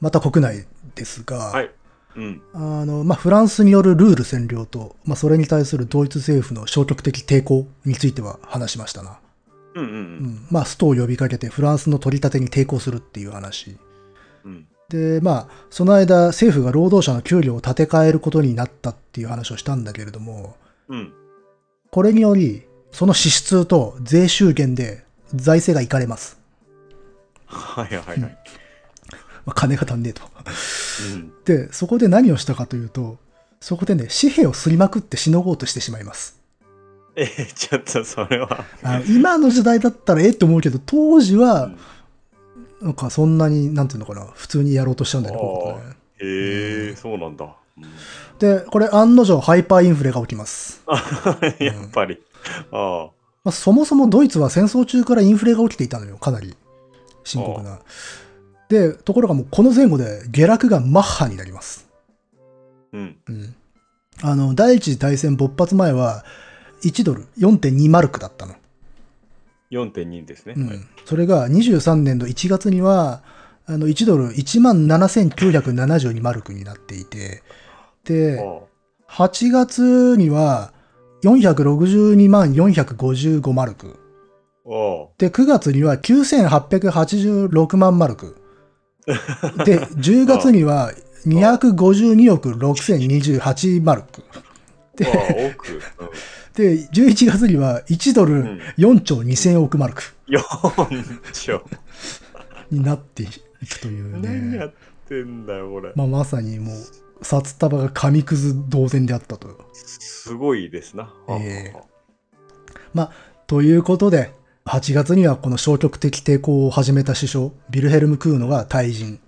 また国内ですが、はい。うん。あの、まあ、フランスによるルール占領と、まあ、それに対するドイツ政府の消極的抵抗については話しましたな。うんううんん。まあ、ストを呼びかけてフランスの取り立てに抵抗するっていう話。うん。で、まあ、その間、政府が労働者の給料を立て替えることになったっていう話をしたんだけれども、うん。これにより、その支出と税収減で財政がいかれます。はいはいはい。まあ、金が足んねえと。うん。で、そこで何をしたかというと、そこでね、紙幣をすりまくってしのごうとしてしまいます。えー、ちょっとそれは。あの今の時代だったらええって思うけど、当時は、なんかそんなに、なんていうのかな、普通にやろうとしちゃうんだよね、こういうことね。へえ、そうなんだ。うんで、これ案の定ハイパーインフレが起きます。やっぱり。あまあ、そもそもドイツは戦争中からインフレが起きていたのよ、かなり深刻な。で、ところがもうこの前後で下落がマッハになります。あ。うん。うん。あの、第一次大戦勃発前は、1ドル4.2マルクだったの。4.2ですね。はいうん。それが23年の1月には、あの、1ドル1万7972マルクになっていて、で、あ8月には462万455マルク。あで、9月には9886万 マルク。で、10月には252億6028マルク。でで、11月には1ドルうん4兆2000億マルク4兆。になっていくというね。何やってんだよ、これ。まあ、まさにもう、札束が紙くず同然であったと。すごいですな。えということで、8月にはこの消極的抵抗を始めた首相、ビルヘルム・クーノが退陣。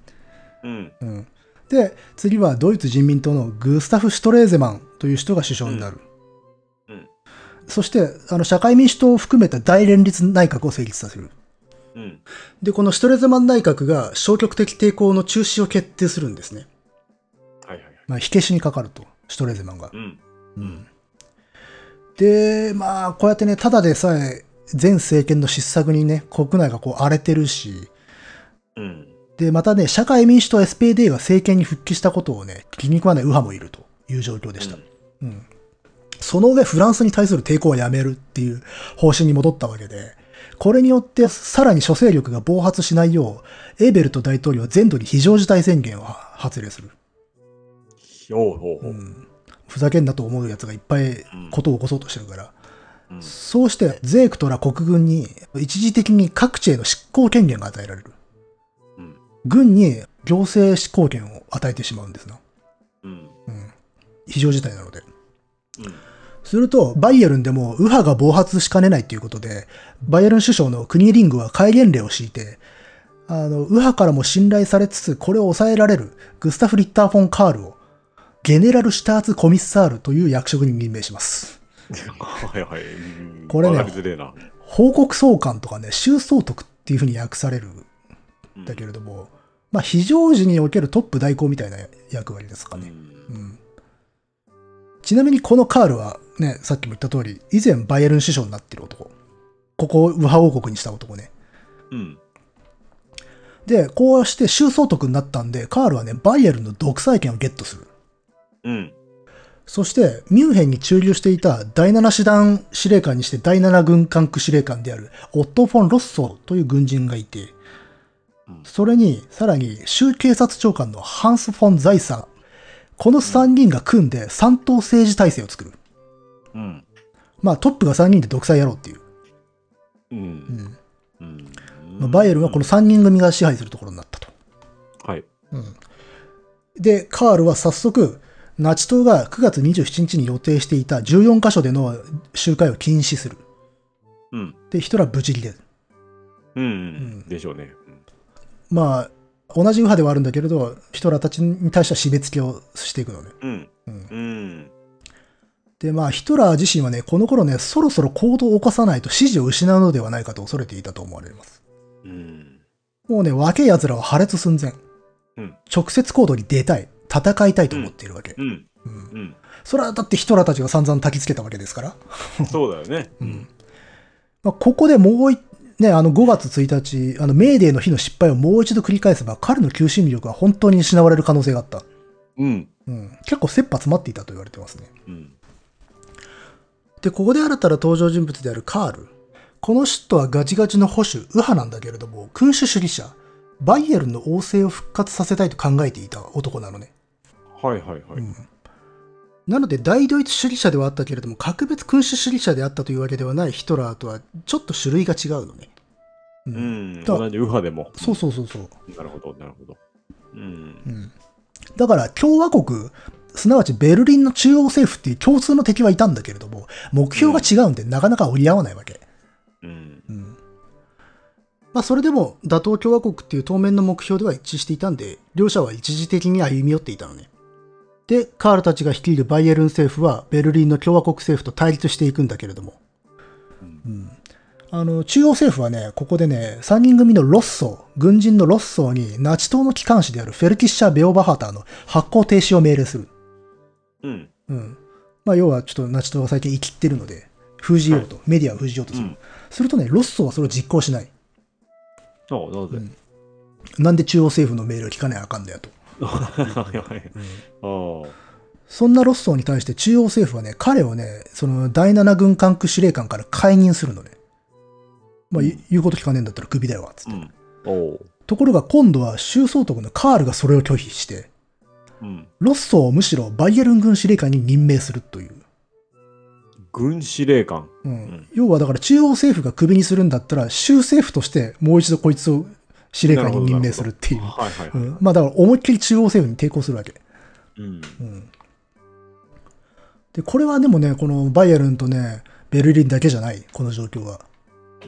うん。うん、で、次はドイツ人民党のグスタフ・シュトレーゼマンという人が首相になる。うんうんそして、あの、社会民主党を含めた大連立内閣を成立させる。うん。で、このシュトレーゼマン内閣が消極的抵抗の中止を決定するんですね。はいはいはい。まあ、火消しにかかると、シュトレーゼマンがう。ん。うんで、まあ、こうやってね、ただでさえ、前政権の失策にね、国内がこう荒れてるし、うん。で、またね、社会民主党 SPD が政権に復帰したことをね、気に食わない右派もいるという状況でした。うん。その上、フランスに対する抵抗はやめるっていう方針に戻ったわけで、これによって、さらに諸勢力が暴発しないよう、エーベルト大統領は全土に非常事態宣言を発令する。おうおうおう。うん。ふざけんなと思う奴がいっぱいことを起こそうとしてるから。うんそうして、ゼークトら国軍に一時的に各地への執行権限が与えられる。うん。軍に行政執行権を与えてしまうんですな。うん。うん。非常事態なので。うん。すると、バイエルンでも右派が暴発しかねないということで、バイエルン首相のクニーリングは戒厳令を敷いて、あの、右派からも信頼されつつ、これを抑えられるグスタフ・リッター・フォン・カールを、ゲネラル・シュターツ・コミッサールという役職に任命します。はいはい。うんこれね。報告総監とかね、州総督っていうふうに訳されるうんんだけれども、まあ、非常時におけるトップ代行みたいな役割ですかね。うんうんちなみにこのカールはね、さっきも言った通り、以前バイエルン首相になってる男。ここを右派王国にした男ね。うん。で、こうして州総督になったんで、カールはね、バイエルンの独裁権をゲットする。うん。そして、ミュンヘンに駐留していた第7師団司令官にして第7軍管区司令官であるオット・フォン・ロッソーという軍人がいて、うんそれに、さらに、州警察長官のハンス・フォン・ザイサー。この3人が組んで三党政治体制を作る。うん。まあ、トップが3人で独裁やろうっていう。う。うんん。うん。まあバイエルンはこの3人組が支配するところになったと。はい。うん。で、カールは早速、ナチ党が9月27日に予定していた14カ所での集会を禁止する。うん。で、ヒトラーブチギレる。うん。んでしょうね。まあ、同じ右派ではあるんだけれど、ヒトラーたちに対しては締め付けをしていくのね。うん。うんうん。で、まあ、ヒトラー自身はね、この頃ね、そろそろ行動を起こさないと支持を失うのではないかと恐れていたと思われます。うん。もうね、若い奴らは破裂寸前。うん直接行動に出たい。戦いたいと思っているわけ。うん。うんうん。それはだってヒトラーたちが散々焚きつけたわけですから。そうだよね。うん。まあ、ここでもう一、ね、あの5月1日、あのメーデーの日の失敗をもう一度繰り返せば、彼の求心力は本当に失われる可能性があった。うん。うん。結構切羽詰まっていたと言われてますね。うん。で、ここで新たな登場人物であるカール。この人はガチガチの保守、右派なんだけれども、君主主義者、バイエルンの王政を復活させたいと考えていた男なのね。はいはいはい。うんなので、大ドイツ主義者ではあったけれども、格別君主主義者であったというわけではないヒトラーとは、ちょっと種類が違うのね。ううん。だ同じ右派でも。そうそうそうそう。なるほど、なるほど。うん。うんだから、共和国、すなわちベルリンの中央政府っていう共通の敵はいたんだけれども、目標が違うんで、なかなか折り合わないわけ。うん。うんまあ、それでも、打倒共和国っていう当面の目標では一致していたんで、両者は一時的に歩み寄っていたのね。で、カールたちが率いるバイエルン政府は、ベルリンの共和国政府と対立していくんだけれども、うんあの、中央政府はね、ここでね、3人組のロッソー、軍人のロッソーに、ナチ党の機関紙であるフェルキッシャー・ベオバハターの発行停止を命令する。うん。うん。まあ、要はちょっとナチ党が最近生きってるので、封じようと、メディアを封じようとする。うんするとね、ロッソーはそれを実行しない。あ、なぜ？なんで中央政府の命令を聞かないあかんだよと。はいはい。ああ。そんなロッソーに対して中央政府はね、彼をね、その第7軍管区司令官から解任するのね。まあ、言言うこと聞かねえんだったらクビだよ、つって。ところが今度は州総督のカールがそれを拒否して、うん。ロッソーをむしろバイエルン軍司令官に任命するという。軍司令官。うんん要はだから中央政府がクビにするんだったら、州政府としてもう一度こいつを司令官に任命するっていう。はいはいはい。うん、まあだから思いっきり中央政府に抵抗するわけ。うん。で、これはでもね、このバイエルンとね、ベルリンだけじゃない、この状況は。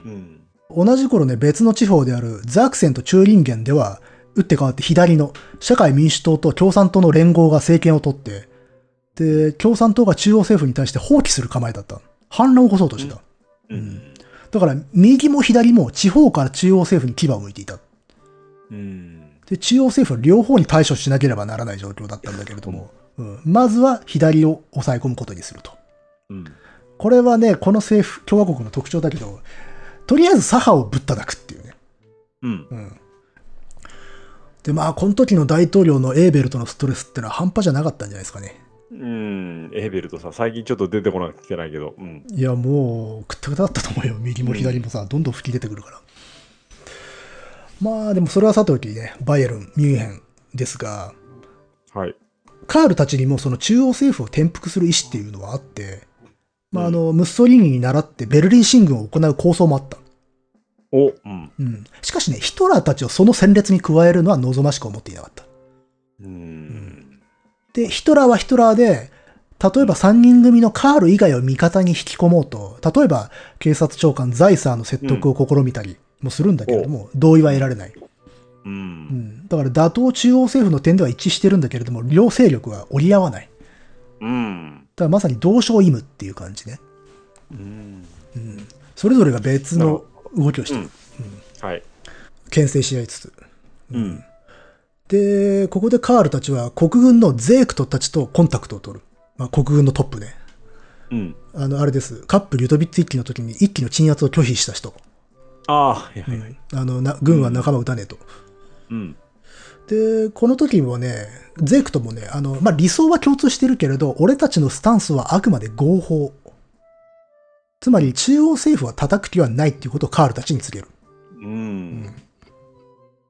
うん。同じ頃ね、別の地方であるザークセンとチューリンゲンでは、打って変わって左の社会民主党と共産党の連合が政権を取って、で、共産党が中央政府に対して放棄する構えだった。反乱を起こそうとしてた。うん。だから、右も左も地方から中央政府に牙を向いていた。うん。で、中央政府は両方に対処しなければならない状況だったんだけれども、うん、まずは左を抑え込むことにすると。うん。これはね、この政府、共和国の特徴だけど、とりあえず左派をぶったたくっていうね。うん。うん。で、まあ、この時の大統領のエーベルとのストレスってのは半端じゃなかったんじゃないですかね。うん。エーベルトさ、最近ちょっと出てこなきてないけど。うん。いや、もう、くったくただったと思うよ。右も左もさ、どんどん吹き出てくるから。まあ、でもそれはさておきね、バイエルン、ミュンヘンですが、はい。カールたちにもその中央政府を転覆する意思っていうのはあって、まあ、あうんの、ムッソリーニに倣ってベルリン進軍を行う構想もあった。お、うん。うん。しかしね、ヒトラーたちをその戦列に加えるのは望ましく思っていなかった。うん。で、ヒトラーはヒトラーで、例えば3人組のカール以外を味方に引き込もうと、例えば警察長官ザイサーの説得を試みたりもするんだけれども、同意は得られない。う。うんん。だから打倒中央政府の点では一致してるんだけれども、両勢力は折り合わない。うん。だからまさに同床異夢っていう感じね。うん。うん。それぞれが別の動きをしてる。はい。牽制し合いつつ。うん。で、ここでカールたちは国軍のゼークトたちとコンタクトを取る。まあ、国軍のトップね。うん。あの、あれです。カップ・リュトビッツ一揆の時に一揆の鎮圧を拒否した人。ああ、はいはいはい。あの、な軍は仲間撃たねえと。うん。で、この時もね、ゼークトもね、あの、まあ、理想は共通してるけれど、俺たちのスタンスはあくまで合法。つまり、中央政府は叩く気はないっていうことをカールたちに告げる。うん。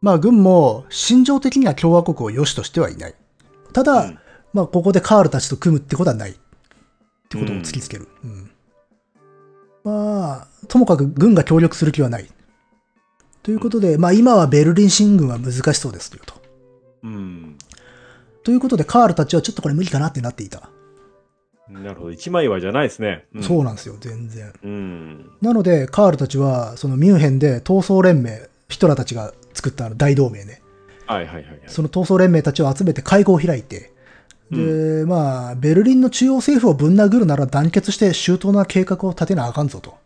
まあ、軍も、心情的には共和国を良しとしてはいない。ただ、うんまあ、ここでカールたちと組むってことはない。ってことを突きつける。うんまあ、ともかく軍が協力する気はない。ということで、まあ今はベルリン進軍は難しそうですというと。うん。ということで、カールたちはちょっとこれ無理かなってなっていた。なるほど。一枚岩じゃないですね。うんそうなんですよ、全然。うん。なので、カールたちは、そのミュンヘンで闘争連盟、ヒトラーたちが作った大同盟ね。はいはいはいはい。その闘争連盟たちを集めて会合を開いて、で、まあ、ベルリンの中央政府をぶん殴るなら団結して周到な計画を立てなあかんぞと。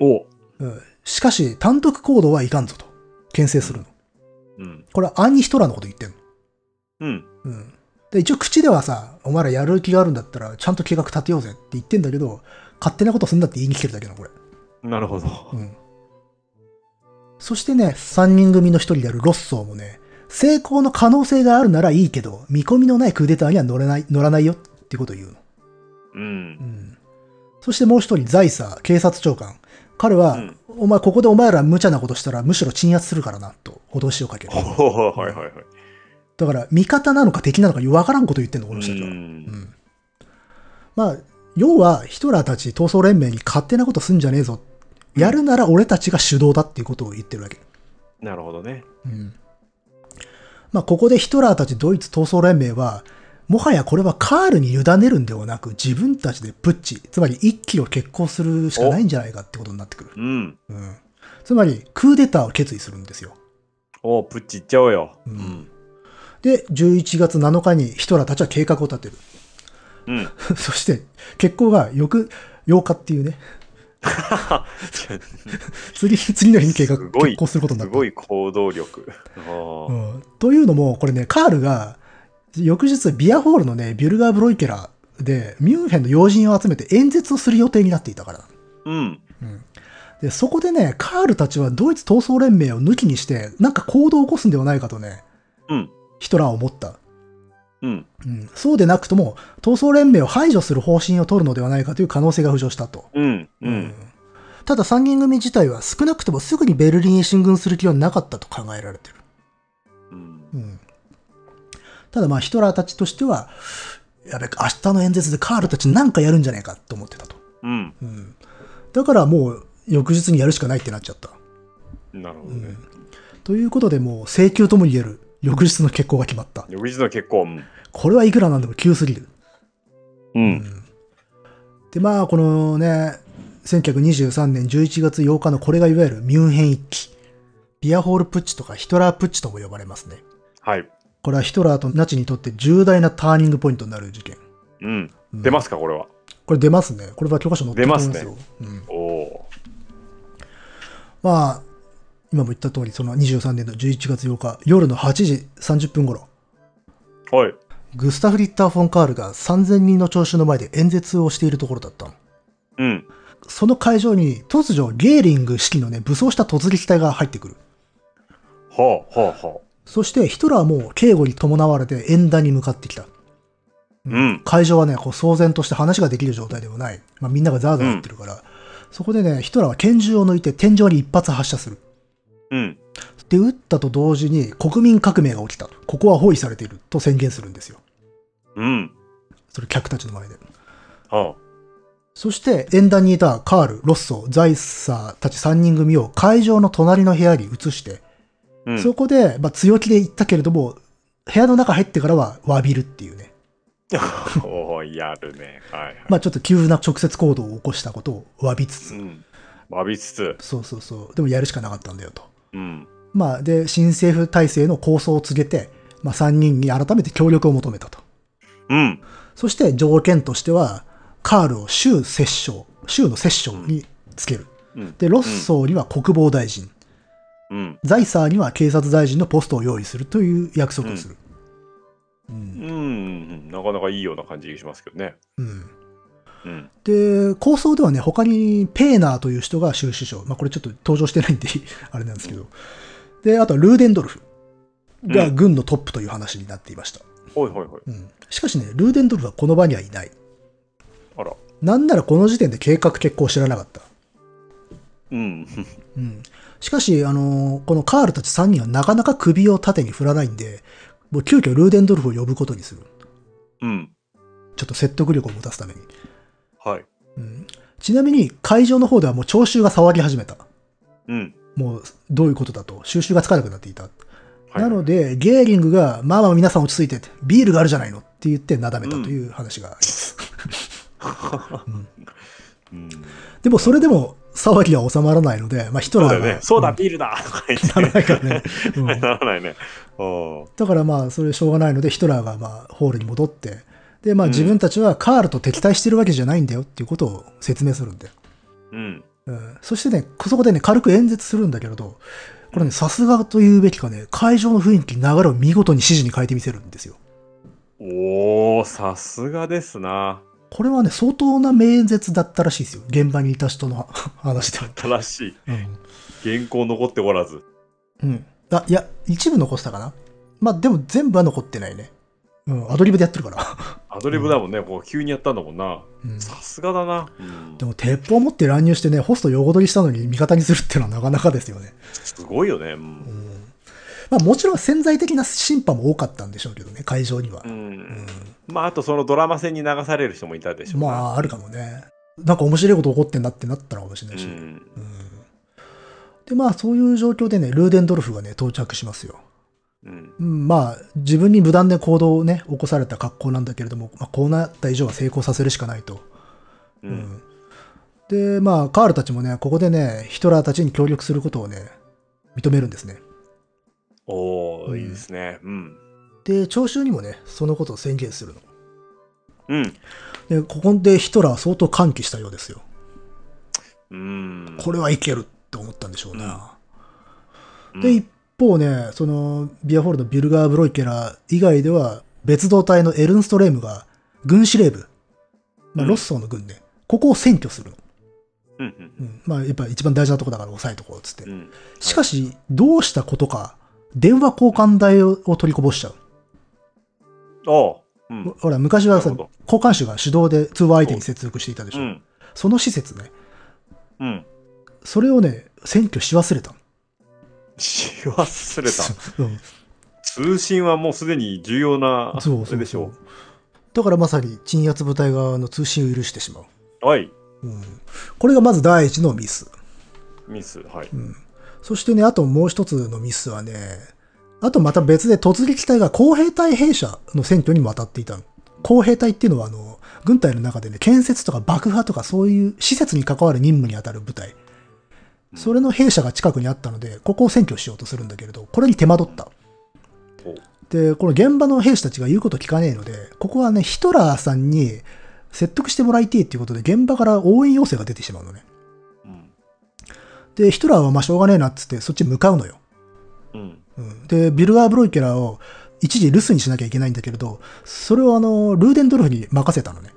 おうんしかし、単独行動はいかんぞと。牽制するの。うん。これは暗にヒトラーのこと言ってんの。うん。うん。で、一応口ではさ、お前らやる気があるんだったら、ちゃんと計画立てようぜって言ってんだけど、勝手なことすんだって言いに来てるだけなの、これ。なるほど。うん。そしてね、三人組の一人であるロッソーもね、成功の可能性があるならいいけど、見込みのないクーデターには乗れない、乗らないよってことを言うの。う。うんん。そしてもう一人、ザイサー、警察長官。彼は、うんお前、ここでお前ら無茶なことしたら、むしろ鎮圧するからな、と脅しをかける。はいはいはい。だから、味方なのか敵なのかわからんこと言ってんの、この人たちは。ううんん。まあ、要は、ヒトラーたち闘争連盟に勝手なことすんじゃねえぞ。やるなら俺たちが主導だっていうことを言ってるわけ。なるほどね。うん。まあ、ここでヒトラーたちドイツ闘争連盟は、もはやこれはカールに委ねるんではなく、自分たちでプッチ、つまり一気を決行するしかないんじゃないかってことになってくる。うん。うん。つまり、クーデターを決意するんですよ。おプッチいっちゃおうよ。ううんん。で、11月7日にヒトラーたちは計画を立てる。うん。そして、決行が翌8日っていうね、次、次の日に計画、すごい決行することになった。すごい行動力。うん。というのも、これね、カールが、翌日、ビアホールのね、ビュルガー・ブロイケラーで、ミュンヘンの要人を集めて演説をする予定になっていたから。うん。で、そこでね、カールたちはドイツ闘争連盟を抜きにして、なんか行動を起こすんではないかとね、うん。ヒトラーは思った。うん。うん、そうでなくとも、闘争連盟を排除する方針を取るのではないかという可能性が浮上したと。うん。うん。ただ三人組自体は少なくともすぐにベルリンへ進軍する気はなかったと考えられてる。うん。うん、ただまあヒトラーたちとしては、やべ、明日の演説でカールたちなんかやるんじゃないかと思ってたと。うん。うん、だからもう翌日にやるしかないってなっちゃった。なるほどね。ということでもう請求とも言える翌日の決行が決まった。翌日の結婚。これはいくらなんでも急すぎる。うん。で、まあ、このね、1923年11月8日のこれがいわゆるミュンヘン一揆。ビアホールプッチとかヒトラープッチとも呼ばれますね。はい。これはヒトラーとナチにとって重大なターニングポイントになる事件。うん。うん出ますか、これは？これ出ますね。これは教科書載ってると思いますよ。うん、おおまあ、今も言った通り、その23年の11月8日、夜の8時30分頃、ー。はい。グスタフ・リッター・フォン・カールが3000人の聴衆の前で演説をしているところだったの。うん。その会場に突如ゲーリング指揮のね、武装した突撃隊が入ってくる。はあ、はあ、はあ。そしてヒトラーも警護に伴われて演壇に向かってきた。うん。会場はね、こう騒然として話ができる状態ではない。まあ、みんながザーザー言ってるから、そこでね、ヒトラーは拳銃を抜いて天井に一発発射する。うん。で、撃ったと同時に国民革命が起きたと。ここは包囲されていると宣言するんですよ。うん。それ客たちの前で。はそして演壇にいたカール、ロッソ、ザイサーたち3人組を会場の隣の部屋に移して、あ。うん。そこで、まあ、強気で言ったけれども、部屋の中入ってからは詫びるっていうね。おおやるね。はい、はい。まあちょっと急な直接行動を起こしたことを詫びつつ、うん。詫びつつ。そうそうそう。でもやるしかなかったんだよと。うん。まあで、新政府体制の構想を告げて、まあ3人に改めて協力を求めたと。うん。そして条件としては、カールを州摂政、州の摂政につける。うん。で、ロッソーには国防大臣、うん。ザイサーには警察大臣のポストを用意するという約束をする。うんうん。うん。なかなかいいような感じがしますけどね。うんうん。で、構想ではね、他にペーナーという人が州首相。まあこれちょっと登場してないんで、あれなんですけど。で、あとはルーデンドルフが軍のトップという話になっていました。ほいほいほい。うんしかしね、ルーデンドルフはこの場にはいない。あら。なんならこの時点で計画決行を知らなかった。うん。うん。しかし、あのーこのカールたち3人はなかなか首を縦に振らないんで、もう急遽ルーデンドルフを呼ぶことにする。うん。ちょっと説得力を持たすために。はい。うん、ちなみに、会場の方ではもう聴衆が騒ぎ始めた。うん。もう、どういうことだと、収集がつかなくなっていた。はいなので、ゲーリングが、まあまあ皆さん落ち着いてって、ビールがあるじゃないのって言ってなだめたという話があります。うん。でもそれでも騒ぎは収まらないので、まあヒトラーが。そうだよね。そうだ、んビールだとか言って。ならないからね。うん ならないね。だからまあそれしょうがないので、ヒトラーがまあホールに戻って、でまあうん自分たちはカールと敵対してるわけじゃないんだよっていうことを説明するんだよ。うん。うん、そしてね、そこでね、軽く演説するんだけれど、これね、さすがと言うべきかね、会場の雰囲気、流れを見事に指示に変えてみせるんですよ。おー、さすがですな。これはね、相当な名演説だったらしいですよ。現場にいた人の 話では。正しい。うん。原稿残っておらず。うん。あ、いや、一部残したかな。まあ、でも全部は残ってないね。うん、アドリブでやってるから。アドリブだもんね。こう急にやったんだもんな。うんさすがだな。うんでも、鉄砲持って乱入してね、ホスト横取りしたのに味方にするっていうのはなかなかですよね。すごいよね。うんうん。まあ、もちろん潜在的な審判も多かったんでしょうけどね、会場には。うん。まあ、あとそのドラマ戦に流される人もいたでしょうな。まあ、あるかもね。なんか面白いこと起こってんなってなったのかもしれないし。うん。うんで、まあ、そういう状況でね、ルーデンドルフがね、到着しますよ。うん。うん、まあ、自分に無断で行動をね、起こされた格好なんだけれども、まあ、こうなった以上は成功させるしかないと。う。うんんで、まあ、カールたちもね、ここでね、ヒトラーたちに協力することをね、認めるんですね。おー、うんいいですね。うん。で、聴衆にもね、そのことを宣言するの。うん。で、ここでヒトラーは相当歓喜したようですよ。うん。これはいけるって思ったんでしょうな。うんで、一方ね、その、ビアホールのビルガー・ブロイケラー以外では、別動隊のエルンストレームが、軍司令部、まあ、うんロッソーの軍で、ここを占拠するの。うんうんうん。まあ、やっぱ一番大事なとこだから押さえとこうっつって。うん。しかし、どうしたことか、電話交換台を取りこぼしちゃう。ああ。うん。ほら、昔はさ交換手が手動で通話相手に接続していたでしょ。うん。その施設ね、うん。それをね、占拠し忘れたの。し忘れた。う ん通信はもうすでに重要な、そうあれでしょそうそう。だからまさに鎮圧部隊側の通信を許してしまう。う。はい。うん、これがまず第一のミス。ミス。はい。そしてね、あともう一つのミスはね、あとまた別で突撃隊が公兵隊兵舎の選挙にも当たっていたの。公兵隊っていうのは、あの、軍隊の中でね、建設とか爆破とかそういう施設に関わる任務に当たる部隊。それの兵舎が近くにあったので、ここを占拠しようとするんだけれど、これに手間取った。おで、この現場の兵士たちが言うこと聞かねえので、ここはね、ヒトラーさんに説得してもらいてえっていうことで、現場から応援要請が出てしまうのね。うん。で、ヒトラーはまあしょうがねえなっつって、そっち向かうのよ。うん。うんで、ビルガー・ブロイケラーを一時留守にしなきゃいけないんだけれど、それをあの、ルーデンドルフに任せたのね。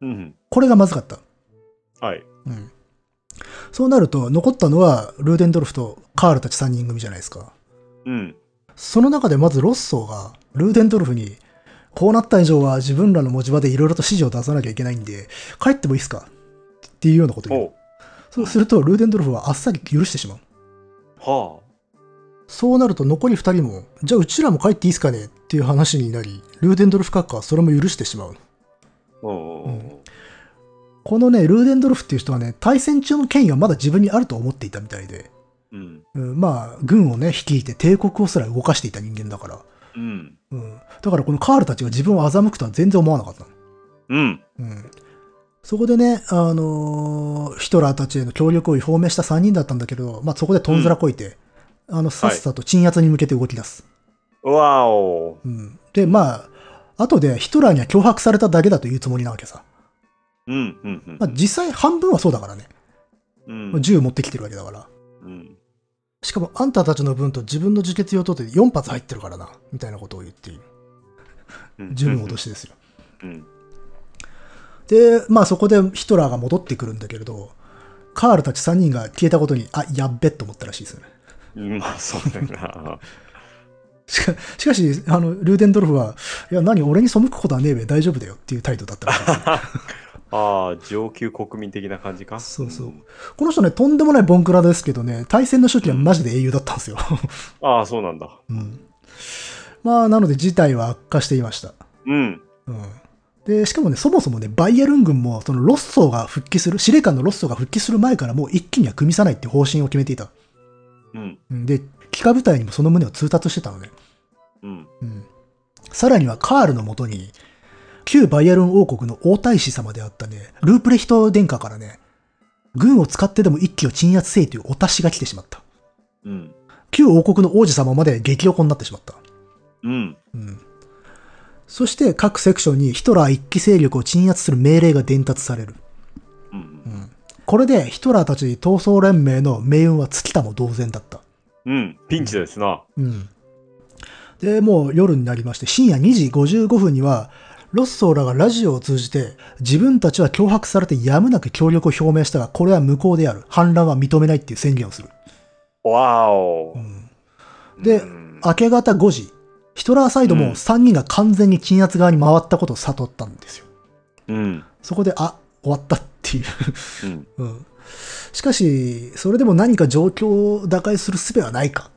うん。これがまずかった。はい。うん。そうなると、残ったのは、ルーデンドルフとカールたち3人組じゃないですか。うん。その中でまずロッソーが、ルーデンドルフに、こうなった以上は自分らの持ち場でいろいろと指示を出さなきゃいけないんで、帰ってもいいっすか？っていうようなことを言う。そうすると、ルーデンドルフはあっさり許してしまう。はそうなると残り2人も、じゃあうちらも帰っていいっすかね？っていう話になり、ルーデンドルフ閣下はそれも許してしまう。あ。うん。うん。このね、ルーデンドルフっていう人はね、対戦中の権威はまだ自分にあると思っていたみたいで、うん。うん、まあ、軍をね、率いて帝国をすら動かしていた人間だから、うん。うん。だからこのカールたちが自分を欺くとは全然思わなかったの。うん。うん。そこでね、あのーヒトラーたちへの協力を表明した3人だったんだけど、まあそこでとんずらこいて、あの、さっさと鎮圧に向けて動き出す。わお。うん。で、まあ、後でヒトラーには脅迫されただけだというつもりなわけさ。うん。うん。うんまあ実際半分はそうだからね。うん。銃持ってきてるわけだから。うん。しかもあんたたちの分と自分の自決用とって4発入ってるからな、みたいなことを言っている。うん十分脅しですよ。うん。で、まあそこでヒトラーが戻ってくるんだけれど、カールたち3人が消えたことに、あ、やっべと思ったらしいですよね。まあ、そうだよな。しかしかし、あの、ルーデンドルフは、いや、何、俺に背くことはねえべ、大丈夫だよっていう態度だったらしいですね ああ、上級国民的な感じか？そうそう。この人ね、とんでもないボンクラですけどね、対戦の初期はマジで英雄だったんですよ。ああ、そうなんだ。うん。まあ、なので事態は悪化していました。うん。うん。で、しかもね、そもそもね、バイエルン軍も、そのロッソーが復帰する、司令官のロッソーが復帰する前からもう一気には組みさないって方針を決めていた。うん。うんで、機下部隊にもその旨を通達してたのね。うん。うん。さらにはカールのもとに、旧バイエルン王国の王太子様であったね、ループレヒト殿下からね、軍を使ってでも一気を鎮圧せいというお達しが来てしまった。うん。旧王国の王子様まで激横になってしまった。うん。うん。そして各セクションにヒトラー一気勢力を鎮圧する命令が伝達される。うん。これでヒトラーたち闘争連盟の命運は尽きたも同然だった。うん。ピンチですな。うん。で、もう夜になりまして、深夜2時55分には、ロッソーらがラジオを通じて、自分たちは脅迫されてやむなく協力を表明したが、これは無効である。反乱は認めないっていう宣言をする。わお。でうん明け方5時、ヒトラーサイドも3人が完全に鎮圧側に回ったことを悟ったんですよ。うん。そこで、あ、終わったっていう。うん。うん。しかし、それでも何か状況を打開する術はないか。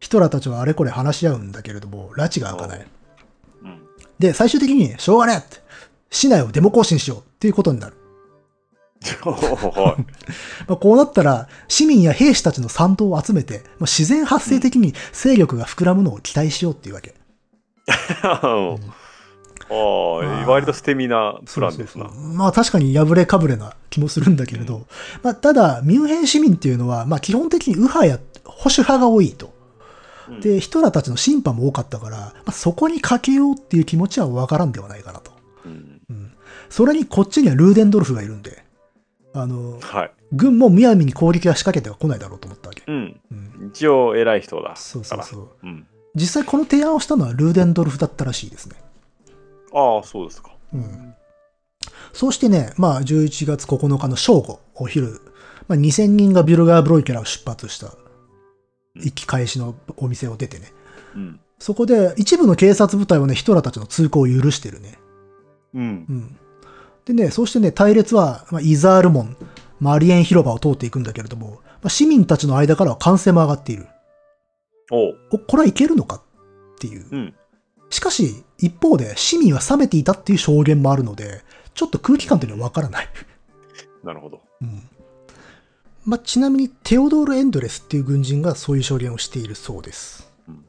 ヒトラーたちはあれこれ話し合うんだけれども、拉致が開かない。うん。で、最終的に、しょうがねえって、市内をデモ行進しようっていうことになる。はい。まあ、こうなったら、市民や兵士たちの賛同を集めて、まあ、自然発生的に勢力が膨らむのを期待しようっていうわけ。ああ、割と捨て身なプランですなまあ確かに破れかぶれな気もするんだけれど、まあただ、ミュンヘン市民っていうのは、まあ基本的に右派や保守派が多いと。うんで、ヒトラーたちの審判も多かったから、まあ、そこにかけようっていう気持ちはわからんではないかなと。うんうん。それにこっちにはルーデンドルフがいるんで、あの、はい。軍もむやみに攻撃は仕掛けては来ないだろうと思ったわけ。うん。うん。一応偉い人だ。そうそうそう。うん。実際この提案をしたのはルーデンドルフだったらしいですね。ああ、そうですか。うん。そうしてね、まあ11月9日の正午、お昼、まあ、2000人がビュルガーブロイケラを出発した。一気開始のお店を出てね。うん。そこで一部の警察部隊はね、ヒトラーたちの通行を許してるね。うん。うん。でね、そうしてね、隊列は、まあ、イザール門、マリエン広場を通っていくんだけれども、まあ、市民たちの間からは歓声も上がっている。おう。お、これはいけるのかっていう。うん。しかし、一方で市民は冷めていたっていう証言もあるので、ちょっと空気感というのはわからない。なるほど。うん。まあ、ちなみに、テオドール・エンドレスっていう軍人がそういう証言をしているそうです。うん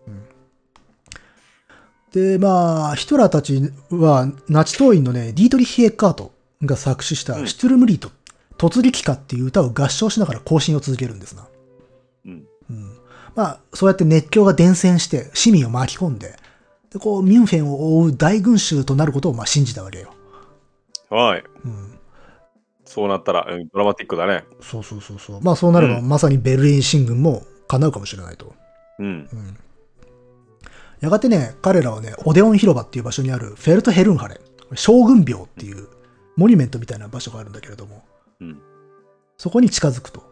で、まあ、ヒトラーたちは、ナチ党員のね、ディートリヒ・エッカートが作詞した、うんシュトゥルムリート、突撃歌っていう歌を合唱しながら行進を続けるんですな。うん。うん。まあ、そうやって熱狂が伝染して、市民を巻き込んで、で、こう、ミュンフェンを覆う大群衆となることを、まあ、信じたわけよ。はい。うん。そうなったら、うん、ドラマティックだね。そうそうそうそう。まあ、そうなれば、うんまさにベルリン進軍も叶うかもしれないと。うん。うん。やがてね、彼らはね、オデオン広場っていう場所にあるフェルトヘルンハレ、将軍廟っていうモニュメントみたいな場所があるんだけれども、うん。そこに近づくと。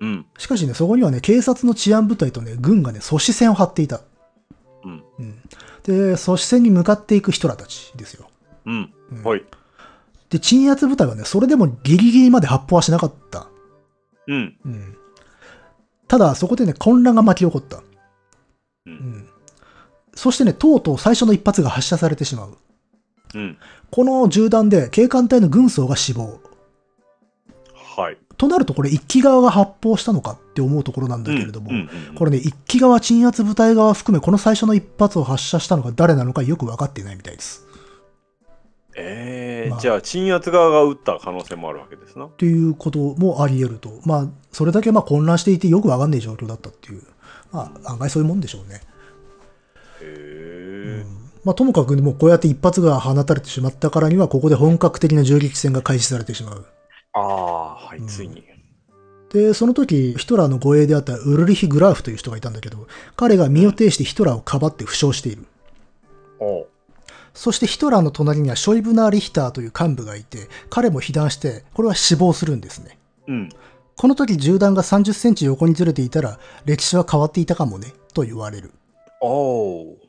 うん。しかしね、そこにはね、警察の治安部隊とね、軍がね、阻止線を張っていた。うん。うん。で、阻止線に向かっていくヒトラーたちですよ。うん。うんはい。で、鎮圧部隊はね、それでもギリギリまで発砲はしなかった。うん。うん。ただ、そこでね、混乱が巻き起こった。う。うんん。そしてね、とうとう最初の一発が発射されてしまう。うん。この銃弾で警官隊の軍曹が死亡。はい。となるとこれ一機側が発砲したのかって思うところなんだけれども、これね、一機側鎮圧部隊側含めこの最初の一発を発射したのが誰なのかよく分かっていないみたいです。まあえーじゃあ鎮圧側が撃った可能性もあるわけですな。ということもあり得ると。まあ、それだけまあ混乱していてよくわかんない状況だったっていう。まあ、案外そういうもんでしょうね。へえ。まあ、ともかくもうこうやって一発が放たれてしまったからには、ここで本格的な銃撃戦が開始されてしまう。ああ、はい、うんついに。で、その時、ヒトラーの護衛であったウルリヒ・グラーフという人がいたんだけど、彼が身を挺してヒトラーをかばって負傷している。おうそしてヒトラーの隣にはショイブナー・リヒターという幹部がいて、彼も被弾して、これは死亡するんですね。うん。この時銃弾が30センチ横にずれていたら、歴史は変わっていたかもね、と言われる。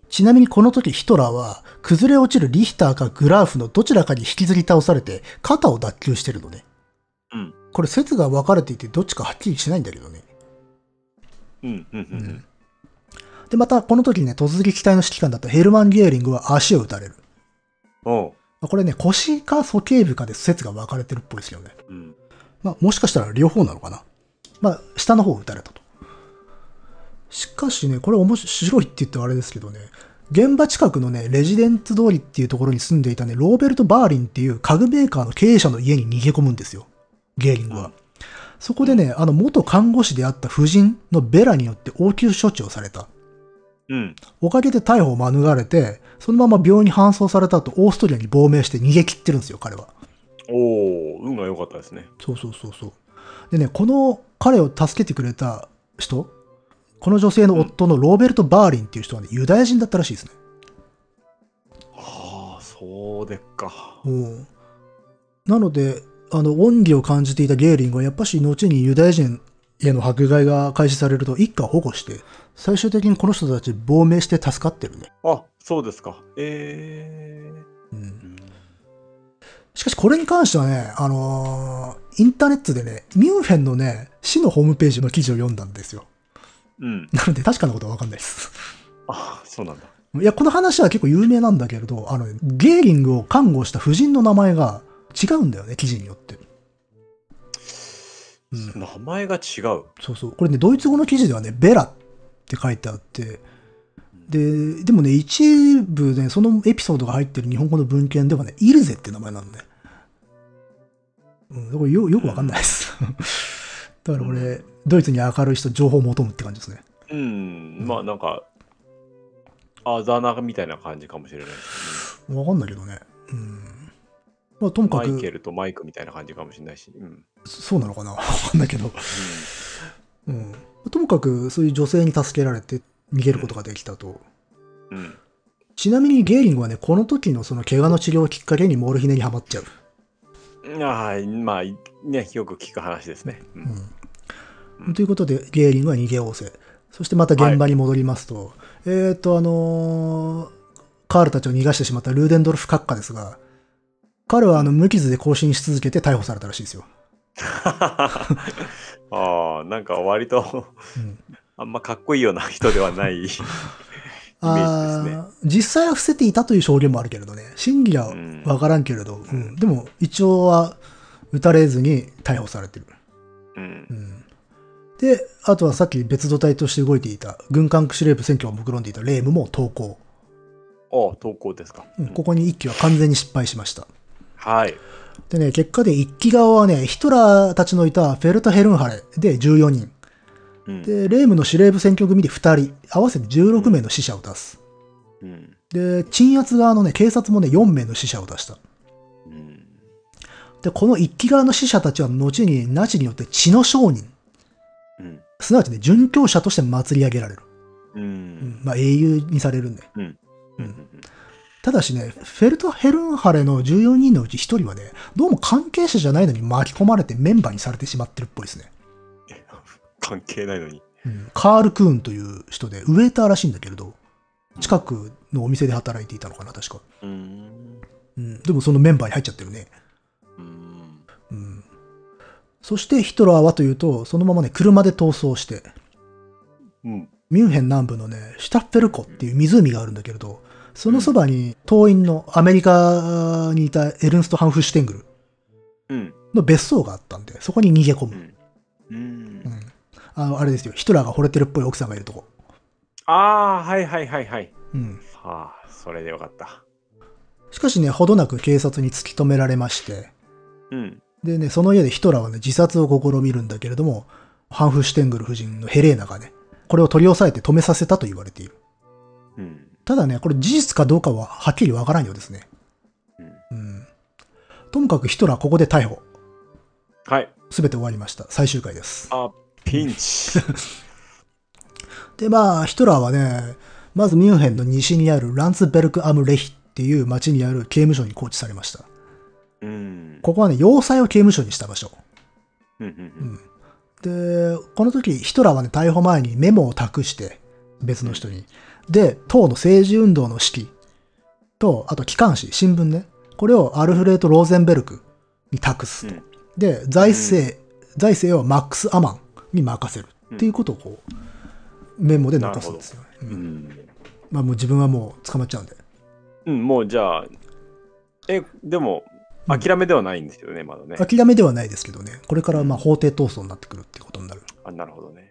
ちなみにこの時ヒトラーは、崩れ落ちるリヒターかグラーフのどちらかに引きずり倒されて、肩を脱臼してるのね。うん。これ説が分かれていて、どっちかはっきりしないんだけどね。うん。うん。うん。で、またこの時にね、突撃隊の指揮官だったヘルマン・ゲーリングは足を撃たれる。おうまあこれね、腰か鼠径部かで説が分かれてるっぽいですよね。うん。まあ、もしかしたら両方なのかな。まあ、下の方を撃たれたと。しかしね、これ面白いって言ってはあれですけどね、現場近くのね、レジデンツ通りっていうところに住んでいたね、ローベルト・バーリンっていう家具メーカーの経営者の家に逃げ込むんですよ。ゲーリングは。うんそこでね、あの元看護師であった夫人のベラによって応急処置をされた。うん。おかげで逮捕を免れて、そのまま病院に搬送された後、オーストリアに亡命して逃げ切ってるんですよ、彼は。おお運が良かったですね。そうそうそうそう。でね、この彼を助けてくれた人、この女性の夫のローベルト・バーリンっていう人はね、ユダヤ人だったらしいですね。ああ、そうでっか。うんなので、あの、恩義を感じていたゲーリングは、やっぱし後にユダヤ人への迫害が開始されると、一家を保護して、最終的にこの人たち亡命して助かってるね。あ、そうですか。えうんえうん。しかしこれに関してはね、あのーインターネットでね、ミュンフェンのね、市のホームページの記事を読んだんですよ。うん。なので確かなことはわかんないです。あそうなんだ。いや、この話は結構有名なんだけれど、あの、ゲーリングを看護した夫人の名前が違うんだよね、記事によって。うん、名前が違う。そうそう。これね、ドイツ語の記事ではね、ベラって書いてあって、で、でもね、一部ね、そのエピソードが入ってる日本語の文献ではね、イルゼって名前なのね。うん、だからよよくわかんないです。だから俺、ドイツに明るい人、情報を求むって感じですね。うん。まあなんか、あざなみたいな感じかもしれないですわかんないけどね。うん。まあ、ともね。かく、マイケルとマイクみたいな感じかもしれないし。うん。そうなのかな？わかんないけど。うん。ともかく、そういう女性に助けられて逃げることができたと。うん。ちなみにゲーリングはね、この時のその怪我の治療をきっかけにモルヒネにはまっちゃう。うん。ああ、まあ、ね、よく聞く話ですね。う。うんん。ということで、ゲーリングは逃げおおせ。そしてまた現場に戻りますと、えっ、と、あのーカールたちを逃がしてしまったルーデンドルフ閣下ですが、彼はあの無傷で更新し続けて逮捕されたらしいですよ。ああ、なんか割とうんあんまかっこいいような人ではない イメージですね。実際は伏せていたという証言もあるけれどね、真偽はわからんけれど、うんでも一応は撃たれずに逮捕されてる。うんう。んで、あとはさっき別動隊として動いていた、軍艦司令部選挙を目論んでいたレームも投降。ああ、投稿ですか。うんここに一機は完全に失敗しました。はい。でね、結果で一機側はね、ヒトラーたちのいたフェルト・ヘルンハレで14人。うん。で、レームの司令部選挙組で2人。合わせて16名の死者を出す。うん。で、鎮圧側のね、警察もね、4名の死者を出した。うん。で、この一機側の死者たちは後にナチによって血の商人。うん。すなわちね、殉教者として祭り上げられる。まあ英雄にされるんで。うん。うん。ただしね、フェルト・ヘルンハレの14人のうち1人はね、どうも関係者じゃないのに巻き込まれてメンバーにされてしまってるっぽいですね。関係ないのに。うんカール・クーンという人で、ウェーターらしいんだけれど、近くのお店で働いていたのかな、確か。うん。うん、でもそのメンバーに入っちゃってるね。うん。うん。そしてヒトラーはというと、そのままね、車で逃走して、うん。ミュンヘン南部のね、シュタッフェル湖っていう湖があるんだけれど、そのそばに党員のアメリカにいたエルンスト・ハンフシュテングルうん。の別荘があったんで、そこに逃げ込む。うん。ううんん。あの、あれですよ、ヒトラーが惚れてるっぽい奥さんがいるとこ。ああ、はいはいはいはい。うん。はあ、それでよかった。しかしね、ほどなく警察に突き止められまして、うん。でね、その家でヒトラーはね、自殺を試みるんだけれども、ハンフシュテングル夫人のヘレーナがね、これを取り押さえて止めさせたと言われている。うん。ただね、これ事実かどうかははっきりわからんようですね。うん。うん。ともかくヒトラーここで逮捕。はい。すべて終わりました。最終回です。あ、ピンチ。で、まあ、ヒトラーはね、まずミュンヘンの西にあるランツベルク・アム・レヒっていう町にある刑務所に拘置されました。うん。ここはね、要塞を刑務所にした場所。うん。うん。で、この時、ヒトラーはね、逮捕前にメモを託して、別の人に。で、党の政治運動の指揮と、あと機関紙、新聞ね。これをアルフレート・ローゼンベルクに託すと。うんで、財政、財政をマックス・アマンに任せるっていうことをこう、メモで残すんですよ。ううんん。まあもう自分はもう捕まっちゃうんで。うん、もうじゃあ、え、でも、諦めではないんですよね、まだね。諦めではないですけどね。これからまあ法廷闘争になってくるってことになる。あ、なるほどね。